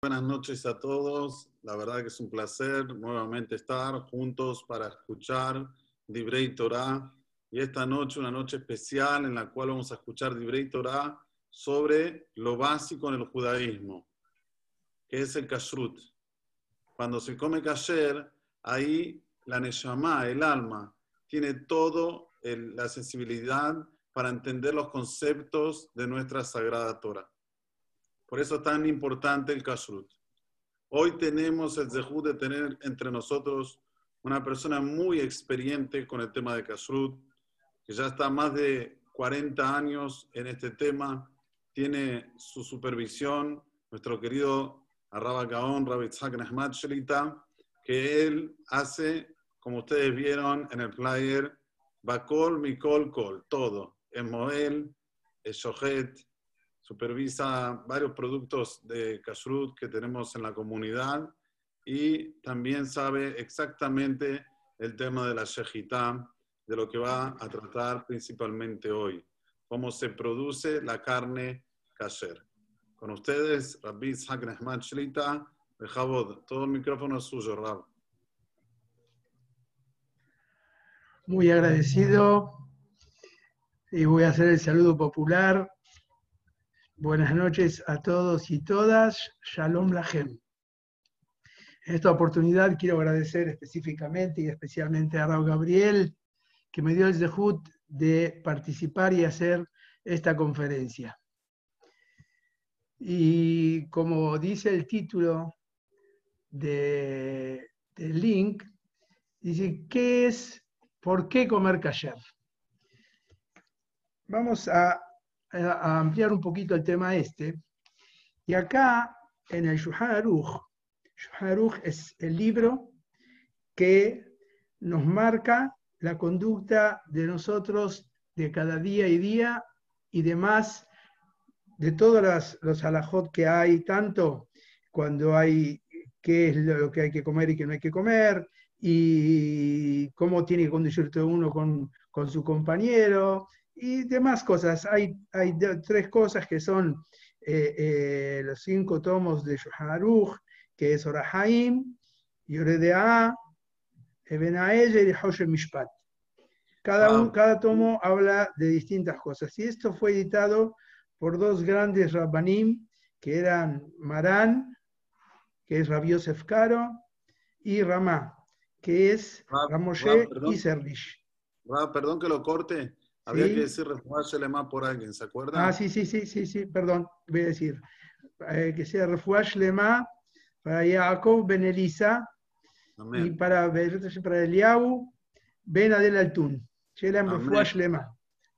Buenas noches a todos. La verdad que es un placer nuevamente estar juntos para escuchar Dibrei Torah. Y esta noche, una noche especial en la cual vamos a escuchar Dibrei Torah sobre lo básico en el judaísmo, que es el kashrut. Cuando se come kasher, ahí la neshama, el alma, tiene todo la sensibilidad para entender los conceptos de nuestra sagrada Torah. Por eso es tan importante el kashrut. Hoy tenemos el zehut de tener entre nosotros una persona muy experiente con el tema de kashrut, que ya está más de 40 años en este tema, tiene su supervisión, nuestro querido Arraba Gaon, Rabbi Tzak Shelita, que él hace, como ustedes vieron en el flyer, Bakol, Mikol, Kol, todo. Es Moel, es Shohet, supervisa varios productos de kashrut que tenemos en la comunidad y también sabe exactamente el tema de la shejitá, de lo que va a tratar principalmente hoy, cómo se produce la carne kasher. Con ustedes, Rabbi Ishaq Nehman Shlita, todo el micrófono es suyo, Rab. Muy agradecido y voy a hacer el saludo popular Buenas noches a todos y todas. Shalom Lachem. En esta oportunidad quiero agradecer específicamente y especialmente a Raúl Gabriel, que me dio el dejud de participar y hacer esta conferencia. Y como dice el título del link, dice, ¿qué es, por qué comer kasher? Vamos a a ampliar un poquito el tema este. Y acá, en el Shuhan Aruch, es el libro que nos marca la conducta de nosotros de cada día y día y demás, de todos los alajot que hay, tanto cuando hay qué es lo que hay que comer y qué no hay que comer, y cómo tiene que conducirse uno con, con su compañero, y demás cosas. Hay, hay tres cosas que son eh, eh, los cinco tomos de Yoharuch, que es Orahaim, Yoredea, Ebenael y Hoshe Mishpat. Cada, un, cada tomo habla de distintas cosas. Y esto fue editado por dos grandes rabbanim, que eran Marán, que es Rabbi Yosef Karo, y Ramá, que es Ramoshe y Serdish. perdón que lo corte. Había que decir más por alguien, ¿se acuerdan? Ah, sí, sí, sí, sí, sí, perdón, voy a decir. Eh, que sea refugiarse más para Jacob Ben Elisa y para, para Eliahu Ben Adel Altun. Shelem más.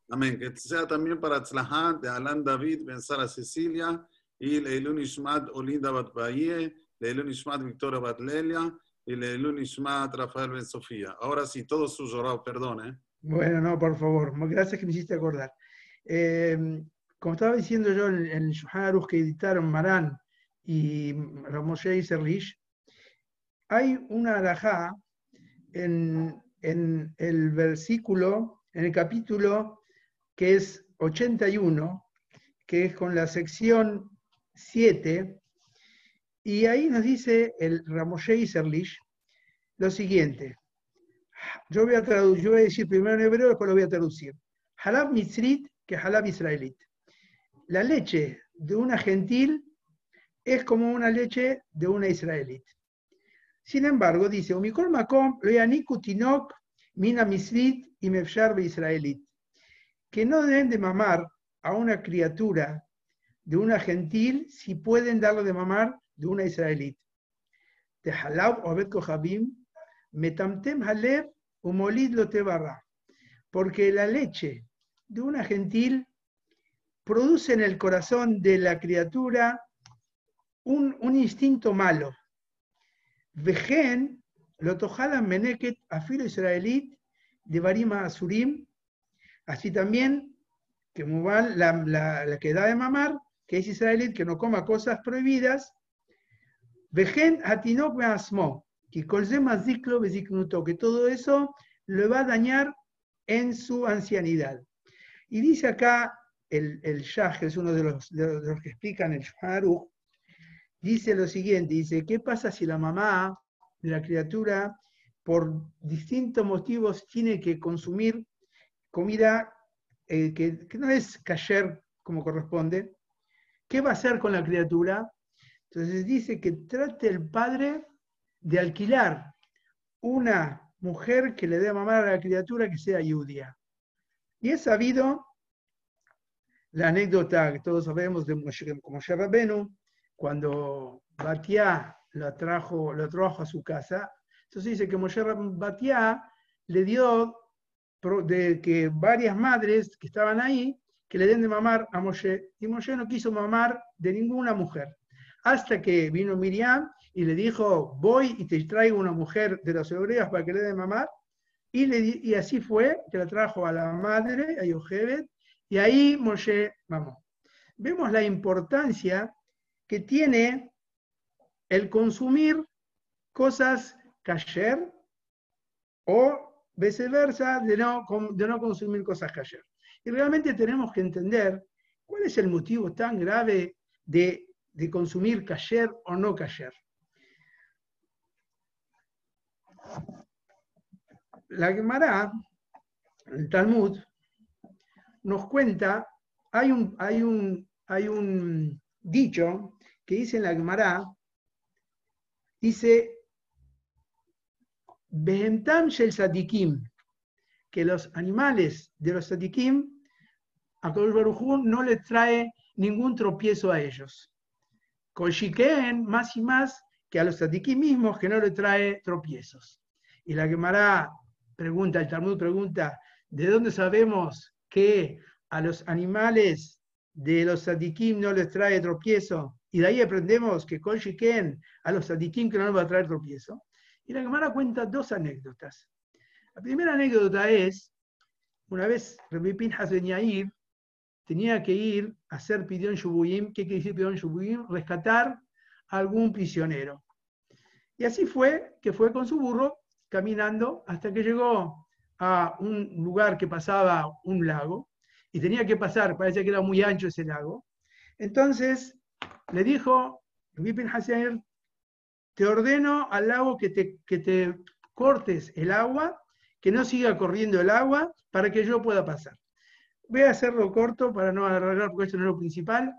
Amén. Que sea también para Tzlahan de Alan David Ben Sara Cecilia y Leilun Ishmat Olinda Bat Baye, Leilun Ishmat Victoria Bat Lelia y Leilun Ishmat Rafael Ben Sofía. Ahora sí, todo su llorado, perdón, ¿eh? Bueno, no, por favor. Gracias que me hiciste acordar. Em, como estaba diciendo yo en, el Shuhan que editaron Marán y Ramoshe y Serlish, hay una alajá en, el versículo, en el capítulo que es 81, que es con la sección 7, y ahí nos dice el Ramoshe y Serlish lo siguiente. Yo voy a traducir, yo voy a decir primero en hebreo, después lo voy a traducir. Halab mitzrit que halab israelit. La leche de una gentil es como una leche de una israelita. Sin embargo, dice, Umikol makom tinok mina misrit y mefshar israelit. Que no deben de mamar a una criatura de una gentil si pueden darle de mamar de una israelita. De halab o kohabim metamtem halev umolid lo barra, porque la leche de una gentil produce en el corazón de la criatura un, instinto malo. Vejen lo tojalan meneket afilo israelit de barima asurim, así también que la, la, que da de mamar, que es israelí, que no coma cosas prohibidas, vejen atinok asmo, que que todo eso le va a dañar en su ancianidad. Y dice acá el, el Shah, que es uno de los, que explican el Shaharuch, dice lo siguiente, dice, ¿qué pasa si la mamá de la criatura por distintos motivos tiene que consumir comida eh, que, que, no es kasher como corresponde? ¿Qué va a hacer con la criatura? Entonces dice que trate el padre de alquilar una mujer que le dé a mamar a la criatura que sea judía. Y es sabido la anécdota que todos sabemos de Moshe, Rabenu, cuando Batiá lo trajo, trajo a su casa, entonces dice que Moshe Batiá le dio de que varias madres que estaban ahí, que le den de mamar a Moshe, y Moshe no quiso mamar de ninguna mujer. Hasta que vino Miriam y le dijo, voy y te traigo una mujer de los hebreos para que le dé mamar. Y, le, y así fue, que la trajo a la madre, a Yochebed, y ahí Moshe, vamos, vemos la importancia que tiene el consumir cosas kasher o viceversa de no, de no consumir cosas kasher. Y realmente tenemos que entender cuál es el motivo tan grave de, de consumir kasher o no kasher. La Gemara, el Talmud, nos cuenta, hay un, hay un, hay un dicho que dice en la Gemara, dice, Behentam shel sadikim, que los animales de los sadikim, a Baruj no les trae ningún tropiezo a ellos. Kolshiken, más y más, que a los sadikim mismos, que no le trae tropiezos. Y la Gemara pregunta, el Talmud pregunta, ¿de dónde sabemos que a los animales de los sadikim no les trae tropiezo? Y de ahí aprendemos que Kol a los sadikim que no les va a traer tropiezo. Y la Gemara cuenta dos anécdotas. La primera anécdota es, una vez Rabbi Pinhas Ben Yair tenía que ir a hacer Pidión Shubuyim. ¿Qué quiere decir Pidión Shubuyim? Rescatar algún prisionero. Y así fue que fue con su burro caminando hasta que llegó a un lugar que pasaba un lago y tenía que pasar, parece que era muy ancho ese lago. Entonces le dijo, te ordeno al lago que te, que te cortes el agua, que no siga corriendo el agua para que yo pueda pasar. Voy a hacerlo corto para no alargar porque esto no es lo principal.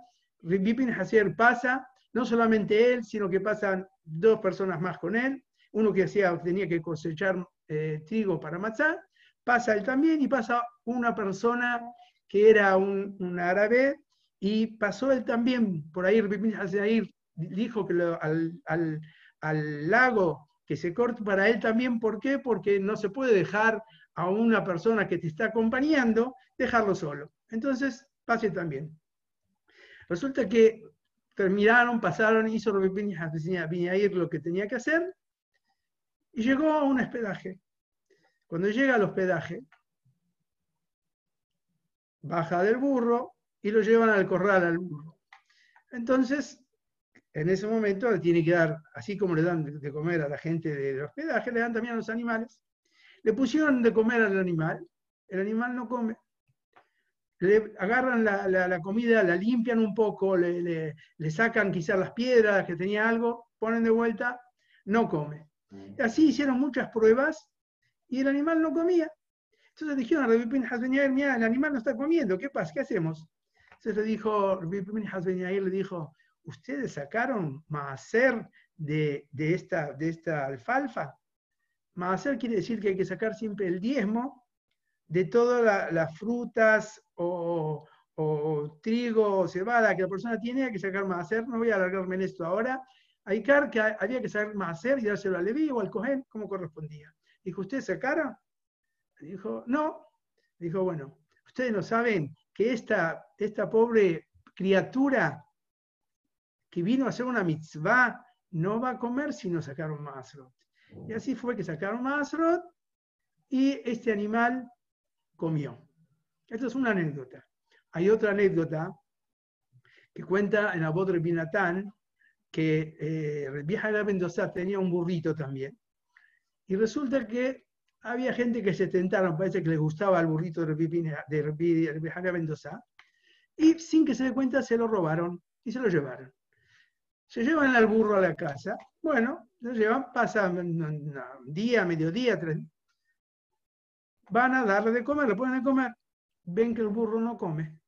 Vipin Hasier pasa, no solamente él, sino que pasan dos personas más con él, uno que hacía, tenía que cosechar eh, trigo para matzá, pasa él también y pasa una persona que era un, árabe y pasó él también, por ahí, ahí dijo que al, al, lago que se corte para él también, ¿por qué? Porque no se puede dejar a una persona que te está acompañando, dejarlo solo. Entonces, pase también. Resulta que terminaron, pasaron, hizo ir lo que tenía que hacer y llegó a un hospedaje. Cuando llega al hospedaje, baja del burro y lo llevan al corral al burro. Entonces, en ese momento le tiene que dar, así como le dan de comer a la gente del hospedaje, le dan también a los animales. Le pusieron de comer al animal, el animal no come le agarran la, comida, la limpian un poco, le, sacan quizás las piedras que tenía algo, ponen de vuelta, no come. Mm. Así hicieron muchas pruebas y el animal no comía. Entonces dijeron a Rabbi Pinhas mira, el animal no está comiendo, ¿qué pasa? ¿Qué hacemos? Entonces le dijo, Rabbi Pinhas le dijo, ¿ustedes sacaron maaser de, de, esta, de esta alfalfa? Maaser quiere decir que hay que sacar siempre el diezmo de todas las frutas o, trigo o cebada que la persona tiene, hay que sacar más hacer. No voy a alargarme en esto ahora. Hay que había que sacar más hacer y dárselo al Leví o al Cohen como correspondía. Dijo, ¿usted sacaron? Dijo, no. Dijo, bueno, ustedes no saben que esta, pobre criatura que vino a hacer una mitzvah no va a comer si no sacaron Maasrot. Y así fue que sacaron Maasrot y este animal comió. Esto es una anécdota. Hay otra anécdota que cuenta en Abod Binatán que eh, de Mendoza tenía un burrito también. Y resulta que había gente que se tentaron, parece que les gustaba el burrito de de Mendoza, y sin que se dé cuenta se lo robaron y se lo llevaron. Se llevan al burro a la casa. Bueno, lo llevan, pasa un día, mediodía, tres. Van a darle de comer, le ponen de comer. Ven que el burro no come.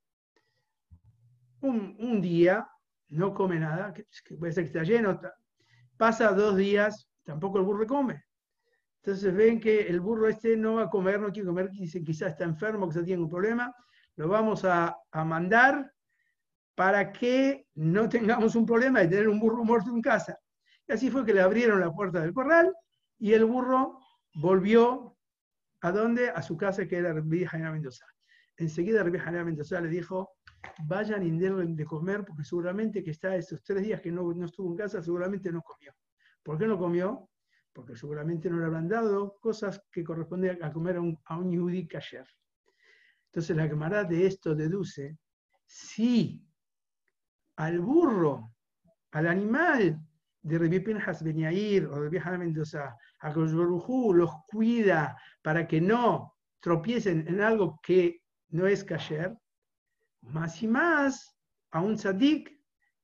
Un, día no come nada, que, puede ser que está lleno. Pasa dos días, tampoco el burro come. Entonces ven que el burro este no va a comer, no quiere comer, dice quizás está enfermo, quizás tiene un problema. Lo vamos a, a mandar para que no tengamos un problema de tener un burro muerto en casa. Y así fue que le abrieron la puerta del corral y el burro volvió a dónde? A su casa que era Rabbi Jaina Mendoza. Enseguida Rabbi Jaina Mendoza le dijo, vayan y den de comer porque seguramente que está esos tres días que no, no estuvo en casa, seguramente no comió. ¿Por qué no comió? Porque seguramente no le habrán dado cosas que corresponden a comer a un, a un Yehudi kasher. Entonces la camarada de esto deduce, si al burro, al animal de Rabbi Pinhas Ben Yair o Rabbi Mendoza, a los cuida para que no tropiecen en algo que no es kasher, más y más a un tzadik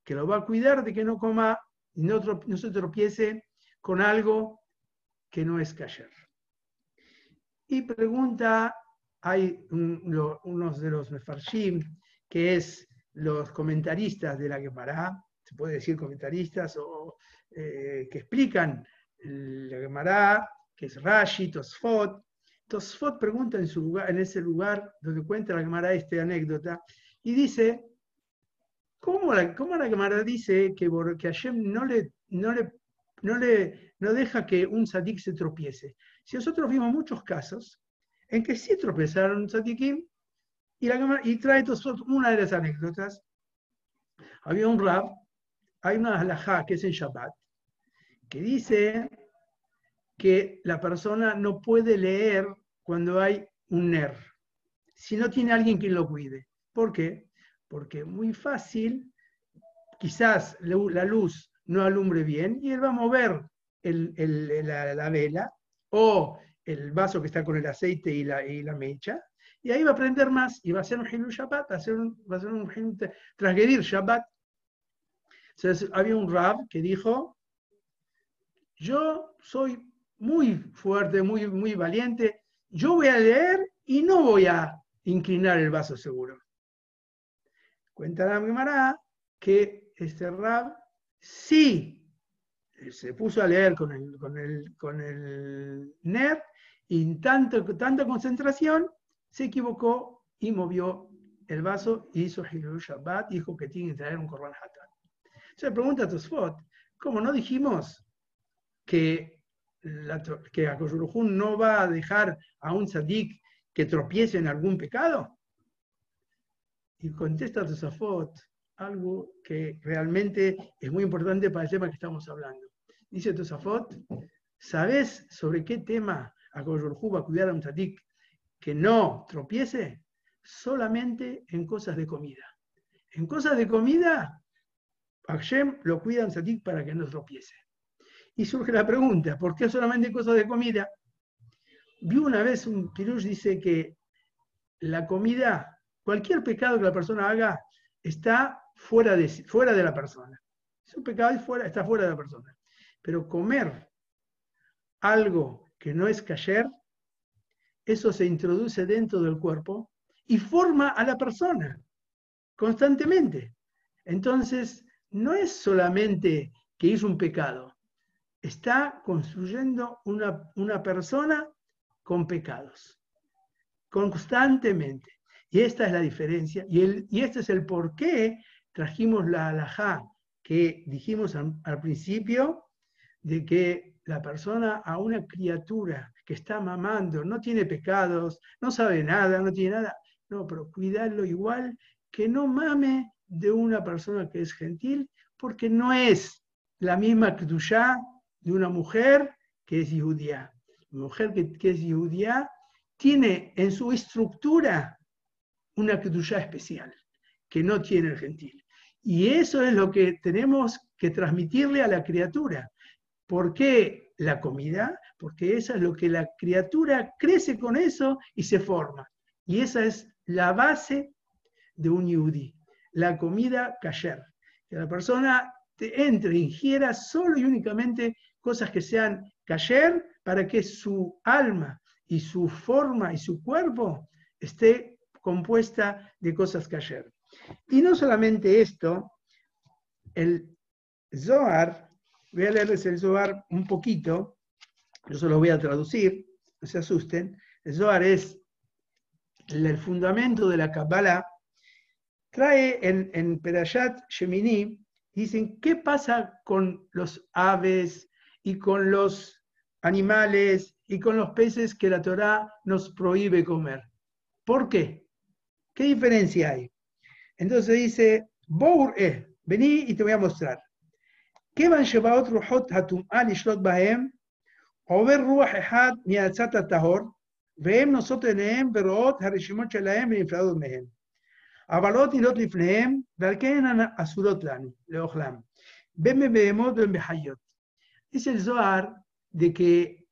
que lo va a cuidar de que no coma y no, se tropiece con algo que no es kasher. Y pregunta, hay unos de los mefarshim, que es los comentaristas de la Gemara, se puede decir comentaristas, o eh, que explican la Gemara, que es Rashi, Tosfot. Tosfot pregunta en, su lugar, en ese lugar donde cuenta la Gemara esta anécdota, y dice, ¿cómo la, cómo la Gemara dice que, que Hashem no le, no, le, no, le, no deja que un sadik se tropiece? Si nosotros vimos muchos casos en que sí tropezaron sadikim, y, la, y trae una de las anécdotas. Había un rab, hay una halajá que es en Shabbat, que dice que la persona no puede leer cuando hay un ner, si no tiene alguien que lo cuide. ¿Por qué? Porque muy fácil, quizás la luz no alumbre bien y él va a mover la, vela o el vaso que está con el aceite y la, y la mecha y ahí va a aprender más y va a ser un Hilul Shabbat, va a ser un, va a un transgredir Shabbat. Había un Rab que dijo, yo soy muy fuerte, muy, muy valiente, yo voy a leer y no voy a inclinar el vaso seguro. Cuenta la Gemara que este Rab sí se puso a leer con el, con el, con el NER y tanto, tanta concentración se equivocó y movió el vaso y hizo Hilul Shabbat, dijo que tiene que traer un Korban Hatan. Se pregunta a Tosfot, ¿cómo no dijimos que, que no va a dejar a un sadik que tropiece en algún pecado? Y contesta Tosfot algo que realmente es muy importante para el tema que estamos hablando. Dice Tosafot, ¿sabes sobre qué tema Akoshurhu va a cuidar a un sadik que no tropiece solamente en cosas de comida. En cosas de comida, Hashem lo cuida en Satik para que no tropiece. Y surge la pregunta, ¿por qué solamente en cosas de comida? Vi una vez un pirush dice que la comida, cualquier pecado que la persona haga, está fuera de, fuera de la persona. Es un pecado y fuera, está fuera de la persona. Pero comer algo que no es kasher eso se introduce dentro del cuerpo y forma a la persona constantemente. Entonces, no es solamente que hizo un pecado, está construyendo una, una persona con pecados, constantemente. Y esta es la diferencia, y, el, y este es el por qué trajimos la alajá que dijimos al principio, de que la persona a una criatura que está mamando, no tiene pecados, no sabe nada, no tiene nada. No, pero cuidarlo igual que no mame de una persona que es gentil, porque no es la misma Kedushá de una mujer que es judía. La mujer que, es judía tiene en su estructura una Kedushá especial, que no tiene el gentil. Y eso es lo que tenemos que transmitirle a la criatura. ¿Por qué la comida? Porque eso es lo que la criatura crece con eso y se forma. Y esa es la base de un yudí, la comida kasher. Que la persona te entre, ingiera solo y únicamente cosas que sean cayer para que su alma y su forma y su cuerpo esté compuesta de cosas cayer. Y no solamente esto, el Zohar, voy a leerles el Zohar un poquito, yo se lo voy a traducir, no se asusten. El Zohar es el fundamento de la Kabbalah. Trae en, en Perashat Shemini, dicen, ¿qué pasa con los aves y con los animales y con los peces que la Torá nos prohíbe comer? ¿Por qué? ¿Qué diferencia hay? Entonces dice, Bour vení y te voy a mostrar. ¿Qué van a llevar otro hot hatum al bahem? עובר רוח אחד מעצת הטהור, והם נושאות עיניהם ורואות הרשימות שלהם ונפרדות מהם. אבל לא תהילות לפניהם, ועל כן הן אסורות לנו, לאוכלם. בין בבהמות ובין בחיות. Dice el Zohar de que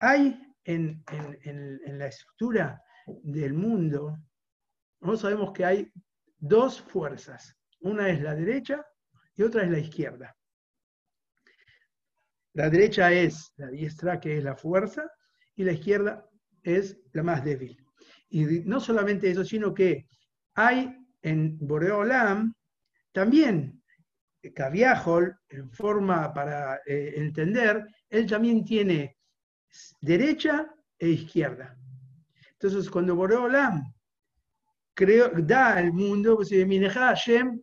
hay en, en, en, en, la estructura del mundo, nosotros sabemos que hay dos fuerzas. Una es la derecha y otra es la izquierda. La derecha es la diestra, que es la fuerza, y la izquierda es la más débil. Y no solamente eso, sino que hay en Boreolam también Caviajol, en forma para eh, entender, él también tiene derecha e izquierda. Entonces, cuando Boreolam creo, da al mundo, pues Hashem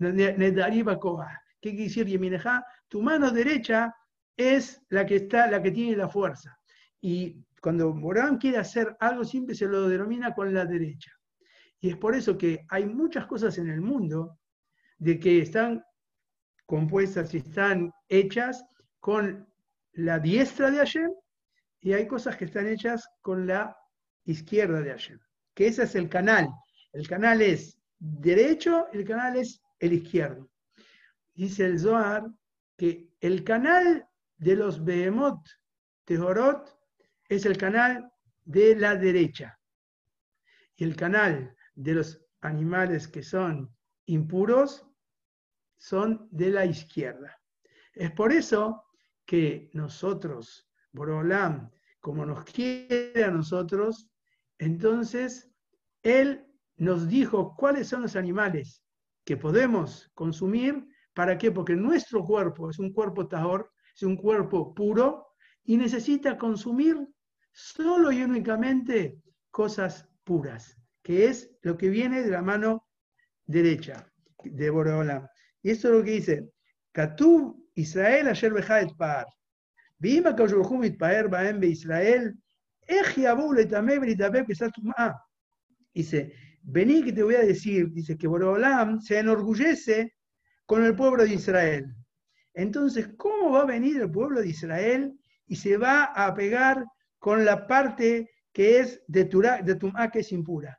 ¿Qué quiere decir Yemineja? Tu mano derecha es la que está, la que tiene la fuerza. Y cuando Morán quiere hacer algo, siempre se lo denomina con la derecha. Y es por eso que hay muchas cosas en el mundo de que están compuestas y están hechas con la diestra de Hashem y hay cosas que están hechas con la izquierda de Hashem. Que ese es el canal. El canal es derecho, el canal es el izquierdo. Dice el Zohar que el canal de los Behemoth Tehorot es el canal de la derecha. Y el canal de los animales que son impuros son de la izquierda. Es por eso que nosotros, Borolam, como nos quiere a nosotros, entonces Él nos dijo cuáles son los animales que podemos consumir. ¿Para qué? Porque nuestro cuerpo es un cuerpo tahor, es un cuerpo puro y necesita consumir solo y únicamente cosas puras, que es lo que viene de la mano derecha de Boreolam. Y esto es lo que dice, Katub Israel ayer bejaet par. Vima paer baem Israel, Dice, vení que te voy a decir, dice que Boreolam se enorgullece con el pueblo de Israel. Entonces, ¿cómo va a venir el pueblo de Israel y se va a pegar con la parte que es de, de Tumá, que es impura?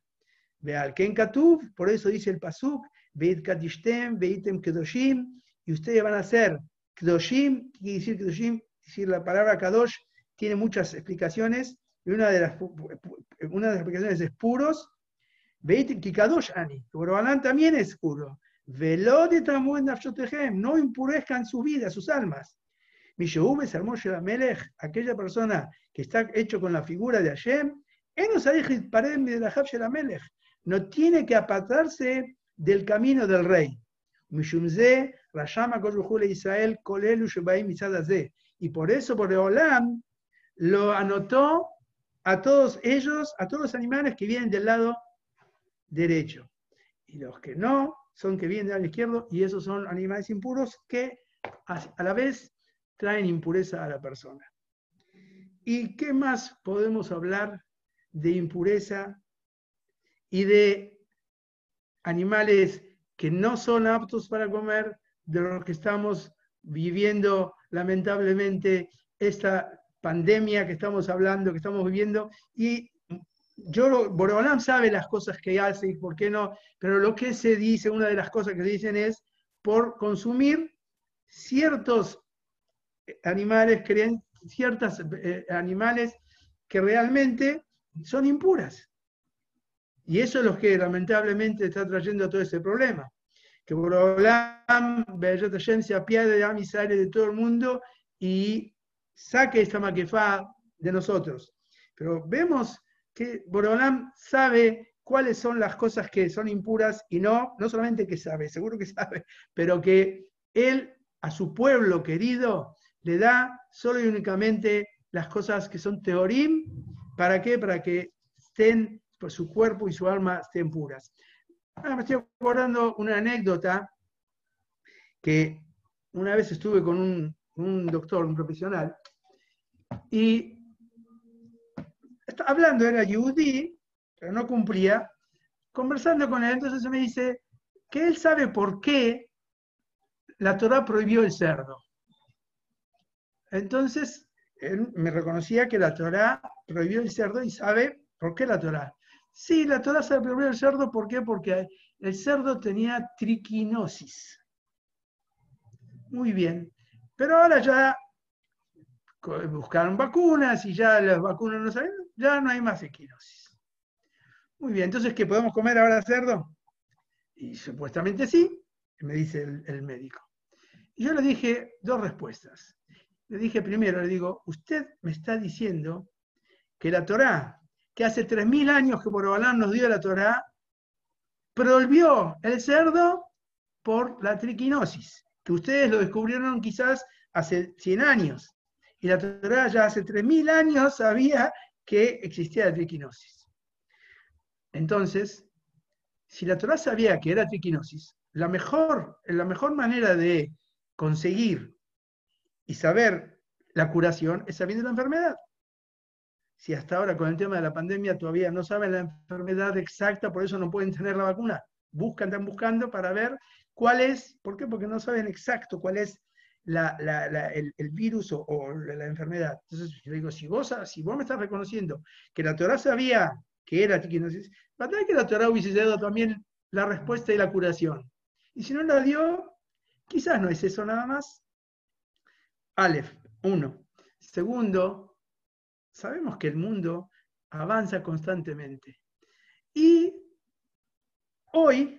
Vean, Ken Katuv, por eso dice el Pasuk, Veit Kadishtem, Veitem Kedoshim, y ustedes van a ser Kedoshim, ¿qué quiere decir Kedoshim? Decir la palabra Kadosh tiene muchas explicaciones, y una de las, una de las explicaciones es puros, Veitem Kikadosh Ani, Borobalán también es puro no impurezcan su vida, sus almas. aquella persona que está hecho con la figura de Hashem, no tiene que apartarse del camino del rey. Y por eso, por Olam, lo anotó a todos ellos, a todos los animales que vienen del lado derecho. Y los que no, son que vienen al izquierdo y esos son animales impuros que a la vez traen impureza a la persona. ¿Y qué más podemos hablar de impureza y de animales que no son aptos para comer, de los que estamos viviendo lamentablemente esta pandemia que estamos hablando, que estamos viviendo, y yo, sabe las cosas que hace y por qué no, pero lo que se dice, una de las cosas que dicen es por consumir ciertos animales, ciertos eh, animales que realmente son impuras. Y eso es lo que lamentablemente está trayendo todo ese problema. que Borolam, Beyat Hashem, se apiade de de todo el mundo y saque esta maquefá de nosotros. Pero vemos que Borolam sabe cuáles son las cosas que son impuras y no, no solamente que sabe, seguro que sabe, pero que Él a su pueblo querido le da solo y únicamente las cosas que son teorim, ¿para qué? Para que estén, por su cuerpo y su alma estén puras. Ah, me estoy acordando una anécdota que una vez estuve con un, un doctor, un profesional, y hablando, era yudí, pero no cumplía, conversando con él, entonces me dice que él sabe por qué la Torah prohibió el cerdo. Entonces, él me reconocía que la Torah prohibió el cerdo y sabe por qué la Torah. Sí, la Torah se prohibió el cerdo, ¿por qué? Porque el cerdo tenía triquinosis. Muy bien. Pero ahora ya buscaron vacunas y ya las vacunas no saben, ya no hay más equinosis. Muy bien, entonces, ¿qué podemos comer ahora cerdo? Y supuestamente sí, me dice el, médico. Y yo le dije dos respuestas. Le dije primero, le digo, usted me está diciendo que la Torá, que hace 3.000 años que por Obalán nos dio la Torá, prohibió el cerdo por la triquinosis, que ustedes lo descubrieron quizás hace 100 años. Y la Torah ya hace 3.000 años sabía que existía la triquinosis. Entonces, si la Torah sabía que era triquinosis, la mejor, la mejor manera de conseguir y saber la curación es sabiendo la enfermedad. Si hasta ahora con el tema de la pandemia todavía no saben la enfermedad exacta, por eso no pueden tener la vacuna. Buscan, están buscando para ver cuál es, ¿por qué? Porque no saben exacto cuál es el, virus o, la enfermedad. Entonces yo digo, si vos, me estás reconociendo que la Torah sabía que era triquinosis, ¿verdad que la Torah hubiese dado también la respuesta y la curación? Y si no la dio, quizás no es eso nada más. Aleph, uno. Segundo, sabemos que el mundo avanza constantemente. Y hoy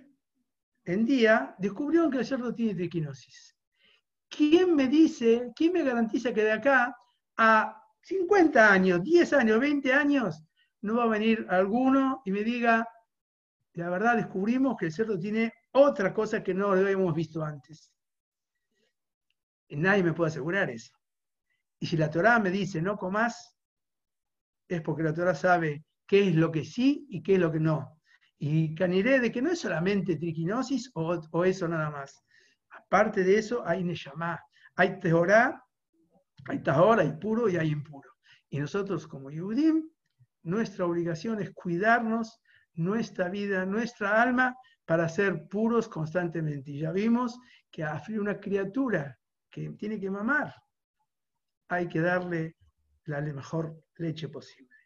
en día descubrieron que el cerdo tiene triquinosis. ¿Quién me dice, quién me garantiza que de acá a 50 años, 10 años, 20 años, no va a venir alguno y me diga, la verdad descubrimos que el cerdo tiene otra cosa que no lo habíamos visto antes? Y nadie me puede asegurar eso. Y si la Torah me dice no comas, es porque la Torah sabe qué es lo que sí y qué es lo que no. Y caniré de que no es solamente triquinosis o eso nada más. Aparte de eso, hay Neshama, hay Tehorá, hay Tahor, hay puro y hay impuro. Y nosotros como Yudim, nuestra obligación es cuidarnos, nuestra vida, nuestra alma, para ser puros constantemente. Y ya vimos que a una criatura que tiene que mamar, hay que darle la mejor leche posible.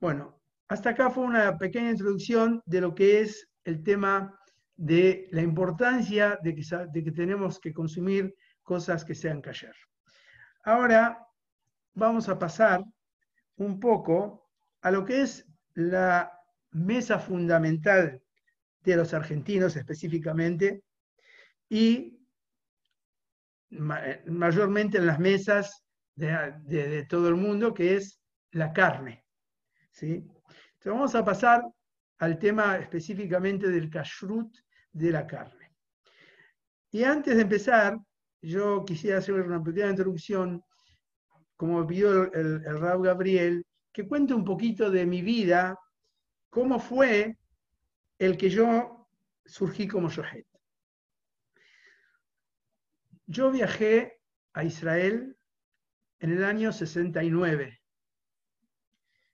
Bueno, hasta acá fue una pequeña introducción de lo que es el tema de la importancia de que, tenemos que consumir cosas que sean kasher. Ahora vamos a pasar un poco a lo que es la mesa fundamental de los argentinos específicamente y mayormente en las mesas de, todo el mundo, que es la carne. ¿sí? Entonces vamos a pasar al tema específicamente del kashrut de la carne. Y antes de empezar, yo quisiera hacer una pequeña introducción, como pidió el, Rab Gabriel, que cuente un poquito de mi vida, cómo fue el que yo surgí como Shohet. Yo viajé a Israel en el año 69.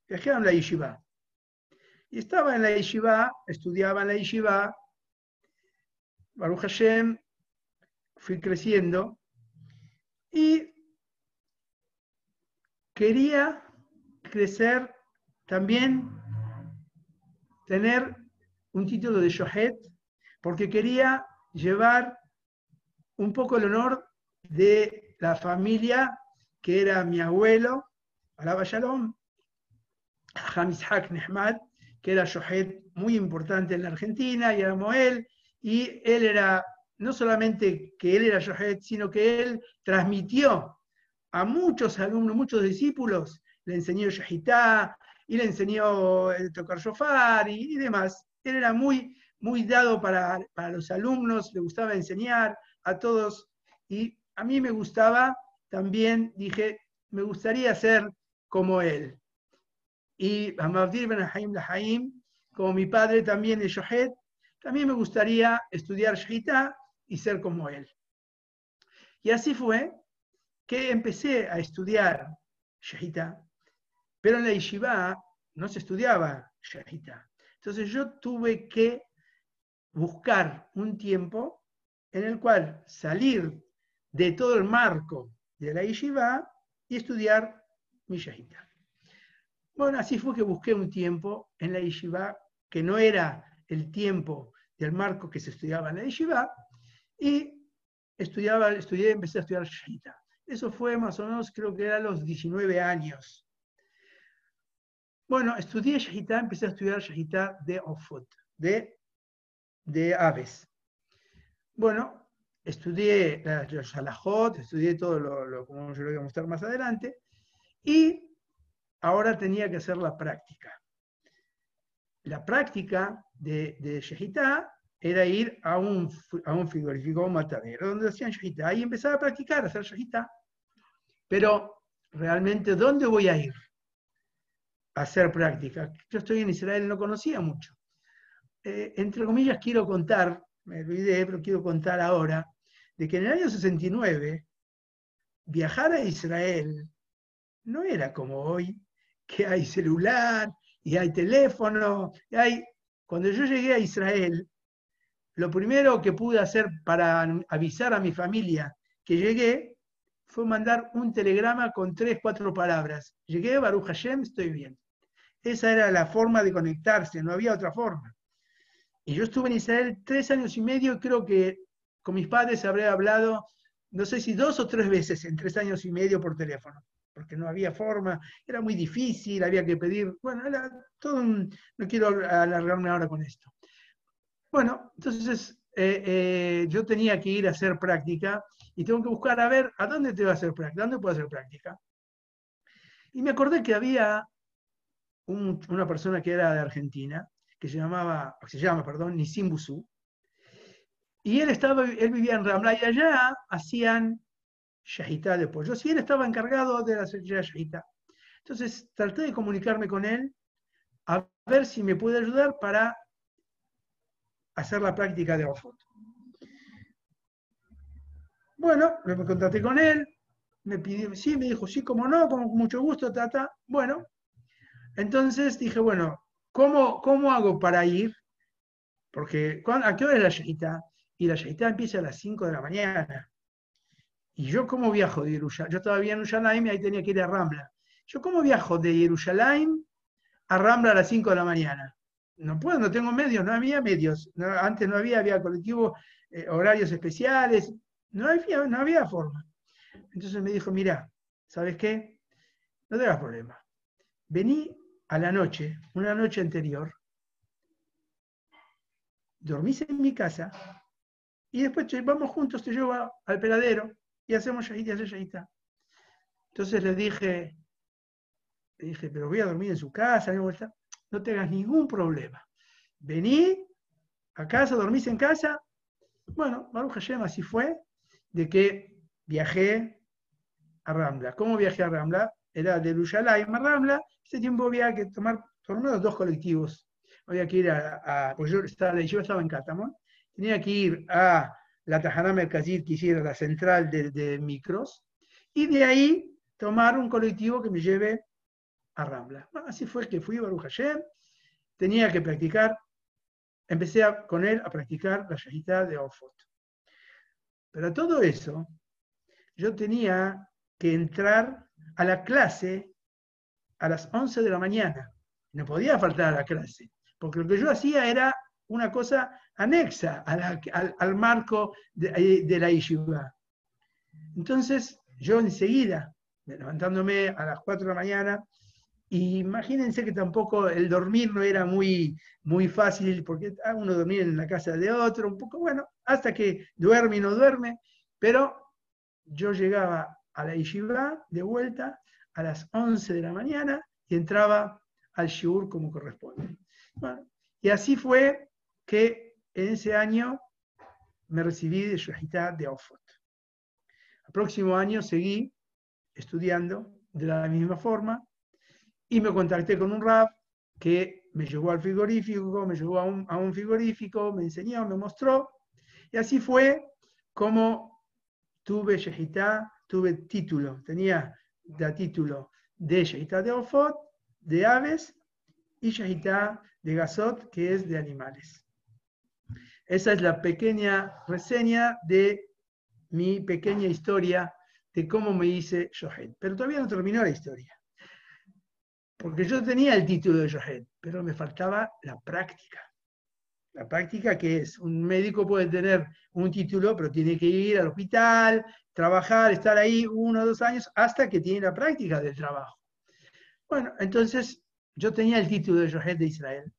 Viajé a la yeshiva. Y estaba en la yeshiva, estudiaba en la yeshiva, Baruch Hashem, fui creciendo y quería crecer también, tener un título de Shohet, porque quería llevar un poco el honor de la familia que era mi abuelo, Alaba Shalom, Hamis Hak Nehmad, que era Shohet muy importante en la Argentina, y era Moel, y él era, no solamente que él era Yohet, sino que él transmitió a muchos alumnos, muchos discípulos, le enseñó Yahitá, y le enseñó a tocar shofar y, demás. Él era muy, muy dado para, para los alumnos, le gustaba enseñar a todos, y a mí me gustaba también, dije, me gustaría ser como él. Y Amavdir Ben Haim Lahaim, como mi padre también es Shohet, también me gustaría estudiar Shahita y ser como él. Y así fue que empecé a estudiar Shahita, pero en la Yeshiva no se estudiaba Shahita. Entonces yo tuve que buscar un tiempo en el cual salir de todo el marco de la Yeshiva y estudiar mi Shahita. Bueno, así fue que busqué un tiempo en la Yeshiva que no era el tiempo del marco que se estudiaba en la Yeshiva y estudiaba, estudié, empecé a estudiar Shahita. Eso fue más o menos, creo que era a los 19 años. Bueno, estudié Shahita, empecé a estudiar Shahita de Ofot, de, de aves. Bueno, estudié los halajot, estudié todo lo, como yo lo voy a mostrar más adelante, y ahora tenía que hacer la práctica. La práctica de, de era ir a un, a un frigorífico, matadero, donde hacían Shehita, y empezaba a practicar, a hacer Shehita. Pero, realmente, ¿dónde voy a ir a hacer práctica? Yo estoy en Israel, no conocía mucho. Eh, entre comillas, quiero contar, me olvidé, pero quiero contar ahora, de que en el año 69 viajar a Israel no era como hoy, que hay celular y hay teléfono. Y hay... Cuando yo llegué a Israel, lo primero que pude hacer para avisar a mi familia que llegué fue mandar un telegrama con tres, cuatro palabras. Llegué, Baruch Hashem, estoy bien. Esa era la forma de conectarse, no había otra forma. Y yo estuve en Israel tres años y medio, creo que con mis padres habré hablado, no sé si dos o tres veces en tres años y medio por teléfono, porque no había forma, era muy difícil, había que pedir, bueno, era todo un, no quiero alargarme ahora con esto. Bueno, entonces eh, eh, yo tenía que ir a hacer práctica y tengo que buscar a ver a dónde te va a hacer práctica, dónde puedo hacer práctica. Y me acordé que había una persona que era de Argentina, que se llamaba, se llama, perdón, Nisim Busú, y él, estaba, él vivía en Ramla y allá hacían shahita de pollos y él estaba encargado de la shahita. Entonces traté de comunicarme con él a ver si me puede ayudar para hacer la práctica de Ofot. Bueno, me contacté con él, me pidió, sí, me dijo, sí, como no, con mucho gusto, tata. Bueno, entonces dije, bueno, ¿cómo, cómo hago para ir? Porque, ¿a qué hora es la shahita? y la Shaitá empieza a las 5 de la mañana. ¿Y yo cómo viajo de Jerusalén? Yo todavía en Jerusalén y ahí tenía que ir a Rambla. ¿Yo cómo viajo de Jerusalén a Rambla a las 5 de la mañana? No puedo, no tengo medios, no había medios. antes no había, había colectivos, eh, horarios especiales, no había, forma. Entonces me dijo, mira, ¿sabes qué? No tengas problema. Vení a la noche, una noche anterior, dormís en mi casa y después vamos juntos, te llevo al peladero y hacemos yahita y hacer yahita. Entonces le dije, le dije, pero voy a dormir en su casa, te hagas ningún problema. Vení a casa, dormís en casa. Bueno, Baruch Hashem así fue, de que viajé a Rambla. ¿Cómo viajé a Rambla? Era de Yerushalayim a Rambla. Ese tiempo había que tomar por menos dos colectivos. Había que ir a, a pues yo estaba, en Catamón, tenía que ir a la Tajana Mercazir, que hiciera la central de, micros, y de ahí tomar un colectivo que me lleve a Rambla. así fue que fui a Baruch Hashem, tenía que practicar, empecé con él a practicar la Shahita de Ofot. Pero todo eso, yo tenía que entrar a la clase a las 11 de la mañana. No podía faltar a la clase, porque lo que yo hacía era una cosa anexa al, marco de, la yeshiva. Entonces, yo enseguida, levantándome a las 4 de la mañana, Imagínense que tampoco el dormir no era muy, muy fácil, porque ah, uno dormía en la casa de otro, un poco, bueno, hasta que duerme y no duerme, pero yo llegaba a la yeshiva de vuelta a las 11 de la mañana y entraba al shiur como corresponde. y así fue que en ese año me recibí de Shahitá de Ofot. El próximo año seguí estudiando de la misma forma y me contacté con un rap que me llevó al frigorífico, me llevó a un, frigorífico, me enseñó, me mostró. Y así fue como tuve Shehitá, tuve título, tenía de título de Shehitá de Ofot, de aves, y Shehitá de Gazot, que es de animales. Esa es la pequeña reseña de mi pequeña historia de cómo me hice Shohet. Pero todavía no terminó la historia. Porque yo tenía el título de Shohet, pero me faltaba la práctica. La práctica que es, un médico puede tener un título, pero tiene que ir al hospital, trabajar, estar ahí uno o dos años hasta que tiene la práctica del trabajo. Bueno, entonces yo tenía el título de Shohet de Israel.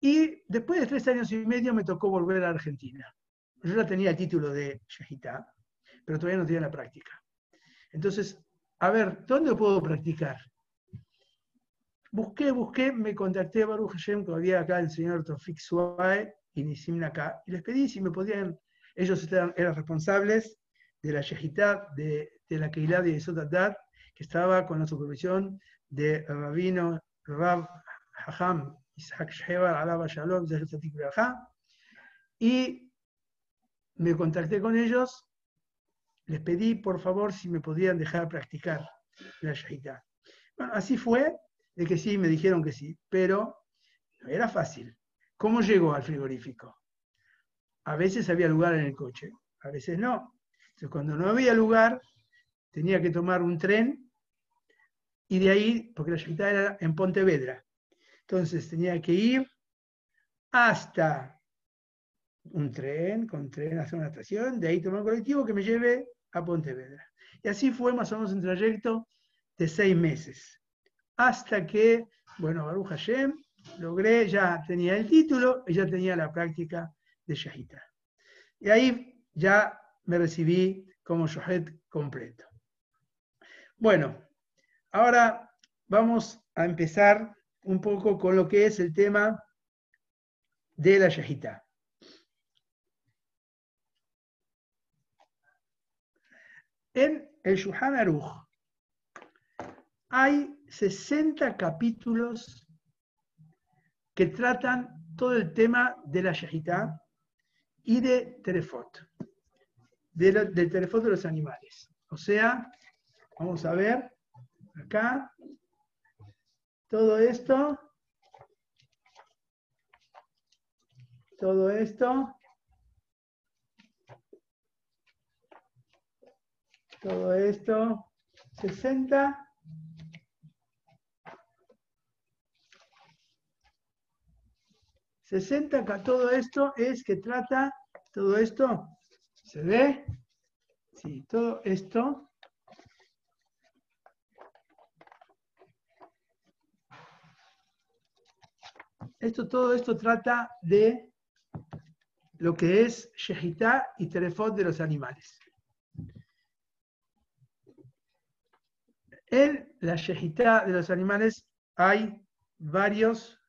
Y después de tres años y medio me tocó volver a Argentina. Yo ya tenía el título de Shahitá, pero todavía no tenía la práctica. Entonces, a ver, ¿dónde puedo practicar? Busqué, busqué, me contacté a Baruch Hashem, todavía acá el señor Tofik Suae y Nisim acá, y les pedí si me podían, ellos eran, responsables de la Shehitá, de, de, la Keilah de Dad, que estaba con la supervisión de Rabino Rab Hacham Isaac Shevar, Alaba Shalom, y me contacté con ellos. Les pedí por favor si me podían dejar practicar la shahita. Bueno, así fue, de que sí, me dijeron que sí, pero no era fácil. ¿Cómo llegó al frigorífico? A veces había lugar en el coche, a veces no. Entonces, cuando no había lugar, tenía que tomar un tren y de ahí, porque la shahita era en Pontevedra, entonces tenía que ir hasta un tren, con tren hacia una estación, de ahí tomar un colectivo que me lleve a Pontevedra. Y así fue más o menos un trayecto de seis meses. Hasta que, bueno, Baruch Hashem, logré, ya tenía el título y ya tenía la práctica de Shahita. Y ahí ya me recibí como Shahet completo. Bueno, ahora vamos a empezar un poco con lo que es el tema de la Shahita. En el Shuhan Aruch hay 60 capítulos que tratan todo el tema de la Shahita y de Terefot, del Terefot de los animales. O sea, vamos a ver acá, todo esto, todo esto todo esto, 60. Acá, todo esto es que trata, todo esto, ¿se ve? Sí, todo esto. Esto, todo esto trata de lo que es Shehitá y Terefot de los animales. En la shejitá de los animales hay varios,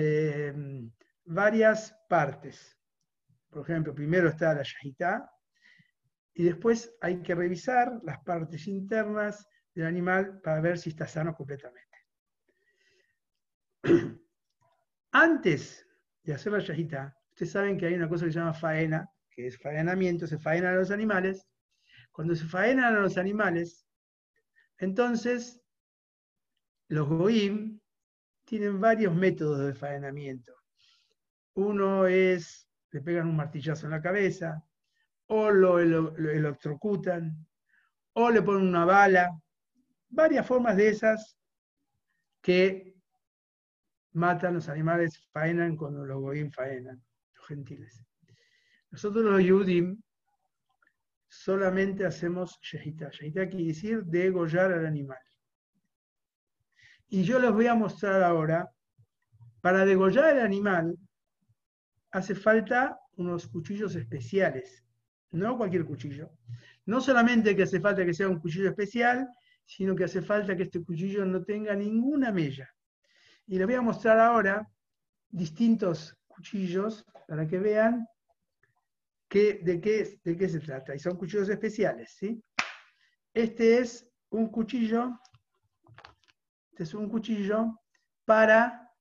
eh, varias partes. Por ejemplo, primero está la shejitá y después hay que revisar las partes internas del animal para ver si está sano completamente. Antes de hacer la shejitá, ustedes saben que hay una cosa que se llama faena, que es faenamiento, se faenan a los animales. Cuando se faenan a los animales, entonces, los goim tienen varios métodos de faenamiento. Uno es, le pegan un martillazo en la cabeza, o lo, electrocutan, o le ponen una bala, varias formas de esas que matan los animales, faenan cuando los goim faenan, los gentiles. Nosotros los yudim solamente hacemos shehita. Shehita quiere decir degollar al animal. Y yo les voy a mostrar ahora, para degollar el animal, hace falta unos cuchillos especiales, no cualquier cuchillo. No solamente que hace falta que sea un cuchillo especial, sino que hace falta que este cuchillo no tenga ninguna mella. Y les voy a mostrar ahora distintos cuchillos para que vean de, qué, de qué se trata. Y son cuchillos especiales, ¿sí? Este es un cuchillo, este es un cuchillo para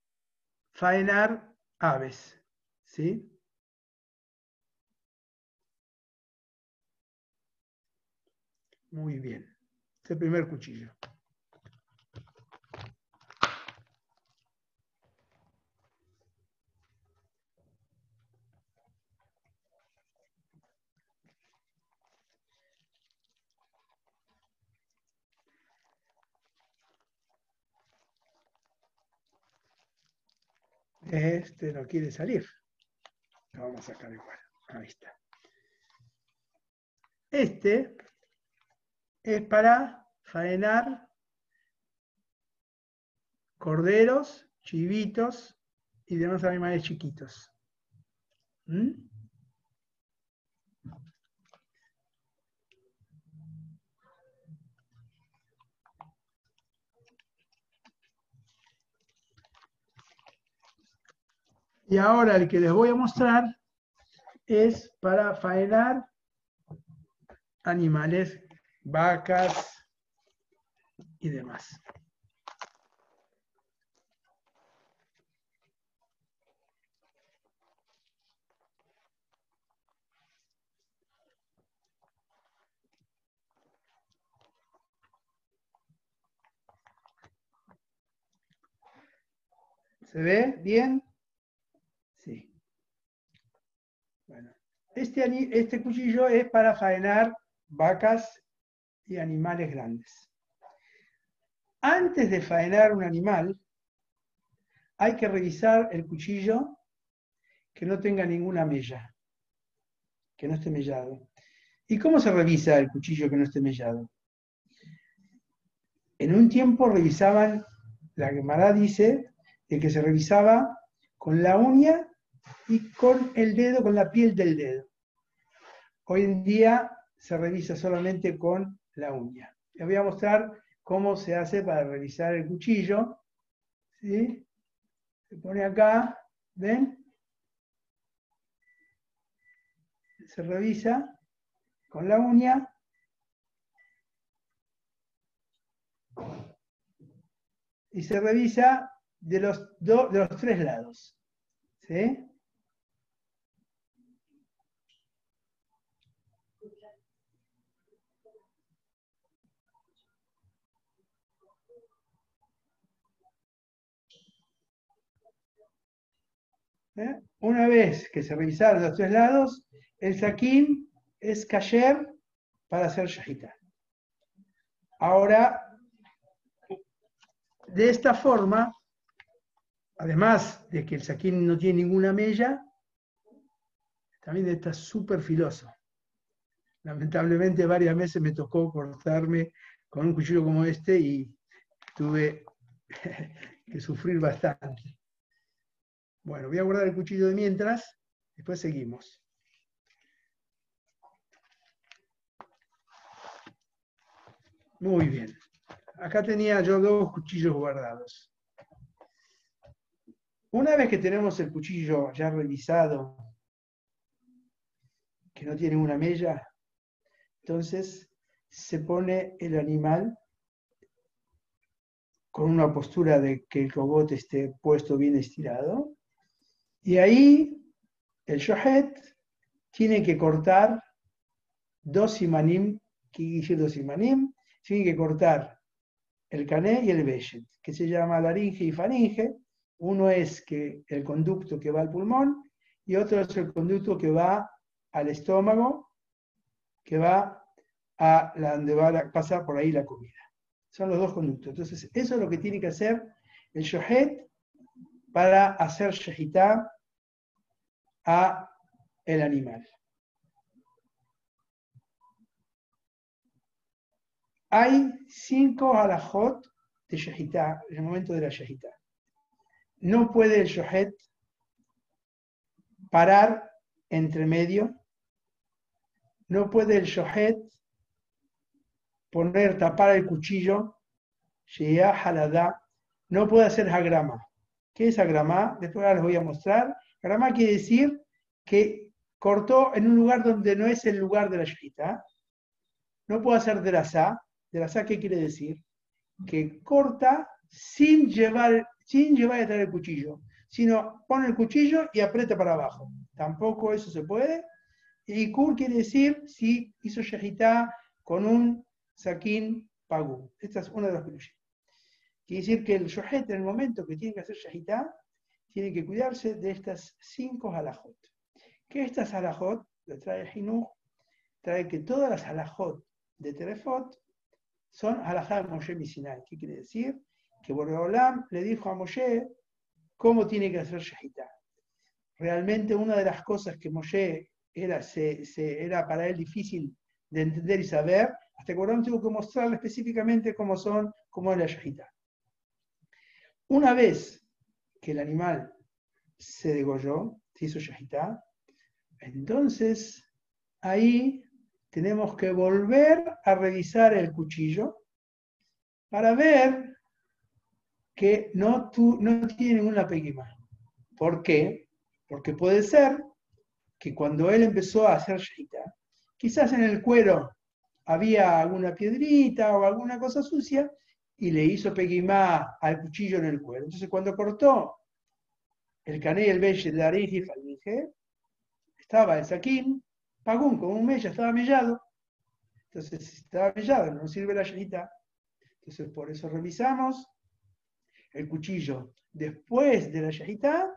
faenar aves, ¿sí? Muy bien. Este primer cuchillo. Este no quiere salir. Lo vamos a sacar igual. Ahí está. Este es para faenar corderos, chivitos y demás animales chiquitos. ¿Mm? Y ahora el que les voy a mostrar es para faenar animales, vacas y demás. ¿Se ve bien? Este, este, cuchillo es para faenar vacas y animales grandes. Antes de faenar un animal, hay que revisar el cuchillo que no tenga ninguna mella, que no esté mellado. ¿Y cómo se revisa el cuchillo que no esté mellado? En un tiempo revisaban, la Gemara dice, de que se revisaba con la uña y con el dedo, con la piel del dedo. Hoy en día se revisa solamente con la uña. Les voy a mostrar cómo se hace para revisar el cuchillo. ¿Sí? Se pone acá, ¿ven? Se revisa con la uña. Y se revisa de los, de los tres lados. ¿Sí? ¿Eh? Una vez que se revisaron los tres lados, el saquín es cayer para hacer shahita. Ahora, de esta forma, además de que el saquín no tiene ninguna mella, también está súper filoso. Lamentablemente varias veces me tocó cortarme con un cuchillo como este y tuve que sufrir bastante. Bueno, voy a guardar el cuchillo de mientras, después seguimos. Muy bien. Acá tenía yo dos cuchillos guardados. Una vez que tenemos el cuchillo ya revisado, que no tiene una mella, entonces se pone el animal con una postura de que el robot esté puesto bien estirado y ahí el shohet tiene que cortar dos simanim, ¿qué dice dos simanim? Tiene que cortar el cané y el beshet, que se llama laringe y faringe. Uno es que el conducto que va al pulmón y otro es el conducto que va al estómago, que va a la donde va a pasar por ahí la comida. Son los dos conductos. Entonces, eso es lo que tiene que hacer el shohet para hacer shahitá a el animal. Hay cinco alajot de Shehitá, en el momento de la Shehitá. No puede el Shohet parar entre medio, no puede el Shohet poner, tapar el cuchillo, no puede hacer Hagrama. ¿Qué es Hagrama? Después les voy a mostrar. Hagrama quiere decir que cortó en un lugar donde no es el lugar de la Shehitá. No puede hacer Derasá. Derasá, ¿qué quiere decir? Que corta sin llevar, sin llevar a traer el cuchillo, sino pone el cuchillo y aprieta para abajo. Tampoco eso se puede. Y Kur quiere decir si hizo Shehitá con un saquín pagú. Esta es una de las peluches. Quiere decir que el Shohet, en el momento que tiene que hacer Shahitá, tiene que cuidarse de estas cinco halajot. Que estas halajot, lo trae Jinuj, trae que todas las halajot de Terefot son halajá de Moshe Misinai. ¿Qué quiere decir? Que Boreolam le dijo a Moshe cómo tiene que hacer Shahitá. Realmente una de las cosas que Moshe era, se, era para él difícil de entender y saber, hasta que Boreolam tuvo que mostrarle específicamente cómo son, cómo es la Shahitá. Una vez que el animal se degolló, se hizo yajitá, entonces ahí tenemos que volver a revisar el cuchillo para ver que no, no tiene ninguna peguima. ¿Por qué? Porque puede ser que cuando él empezó a hacer yajitá, quizás en el cuero había alguna piedrita o alguna cosa sucia y le hizo peguimá al cuchillo en el cuero. Entonces cuando cortó el cané y el beche de Ariji dije, estaba el saquín, pagún como un mella, estaba mellado. Entonces estaba mellado, no sirve la llenita. Entonces por eso revisamos el cuchillo después de la yajita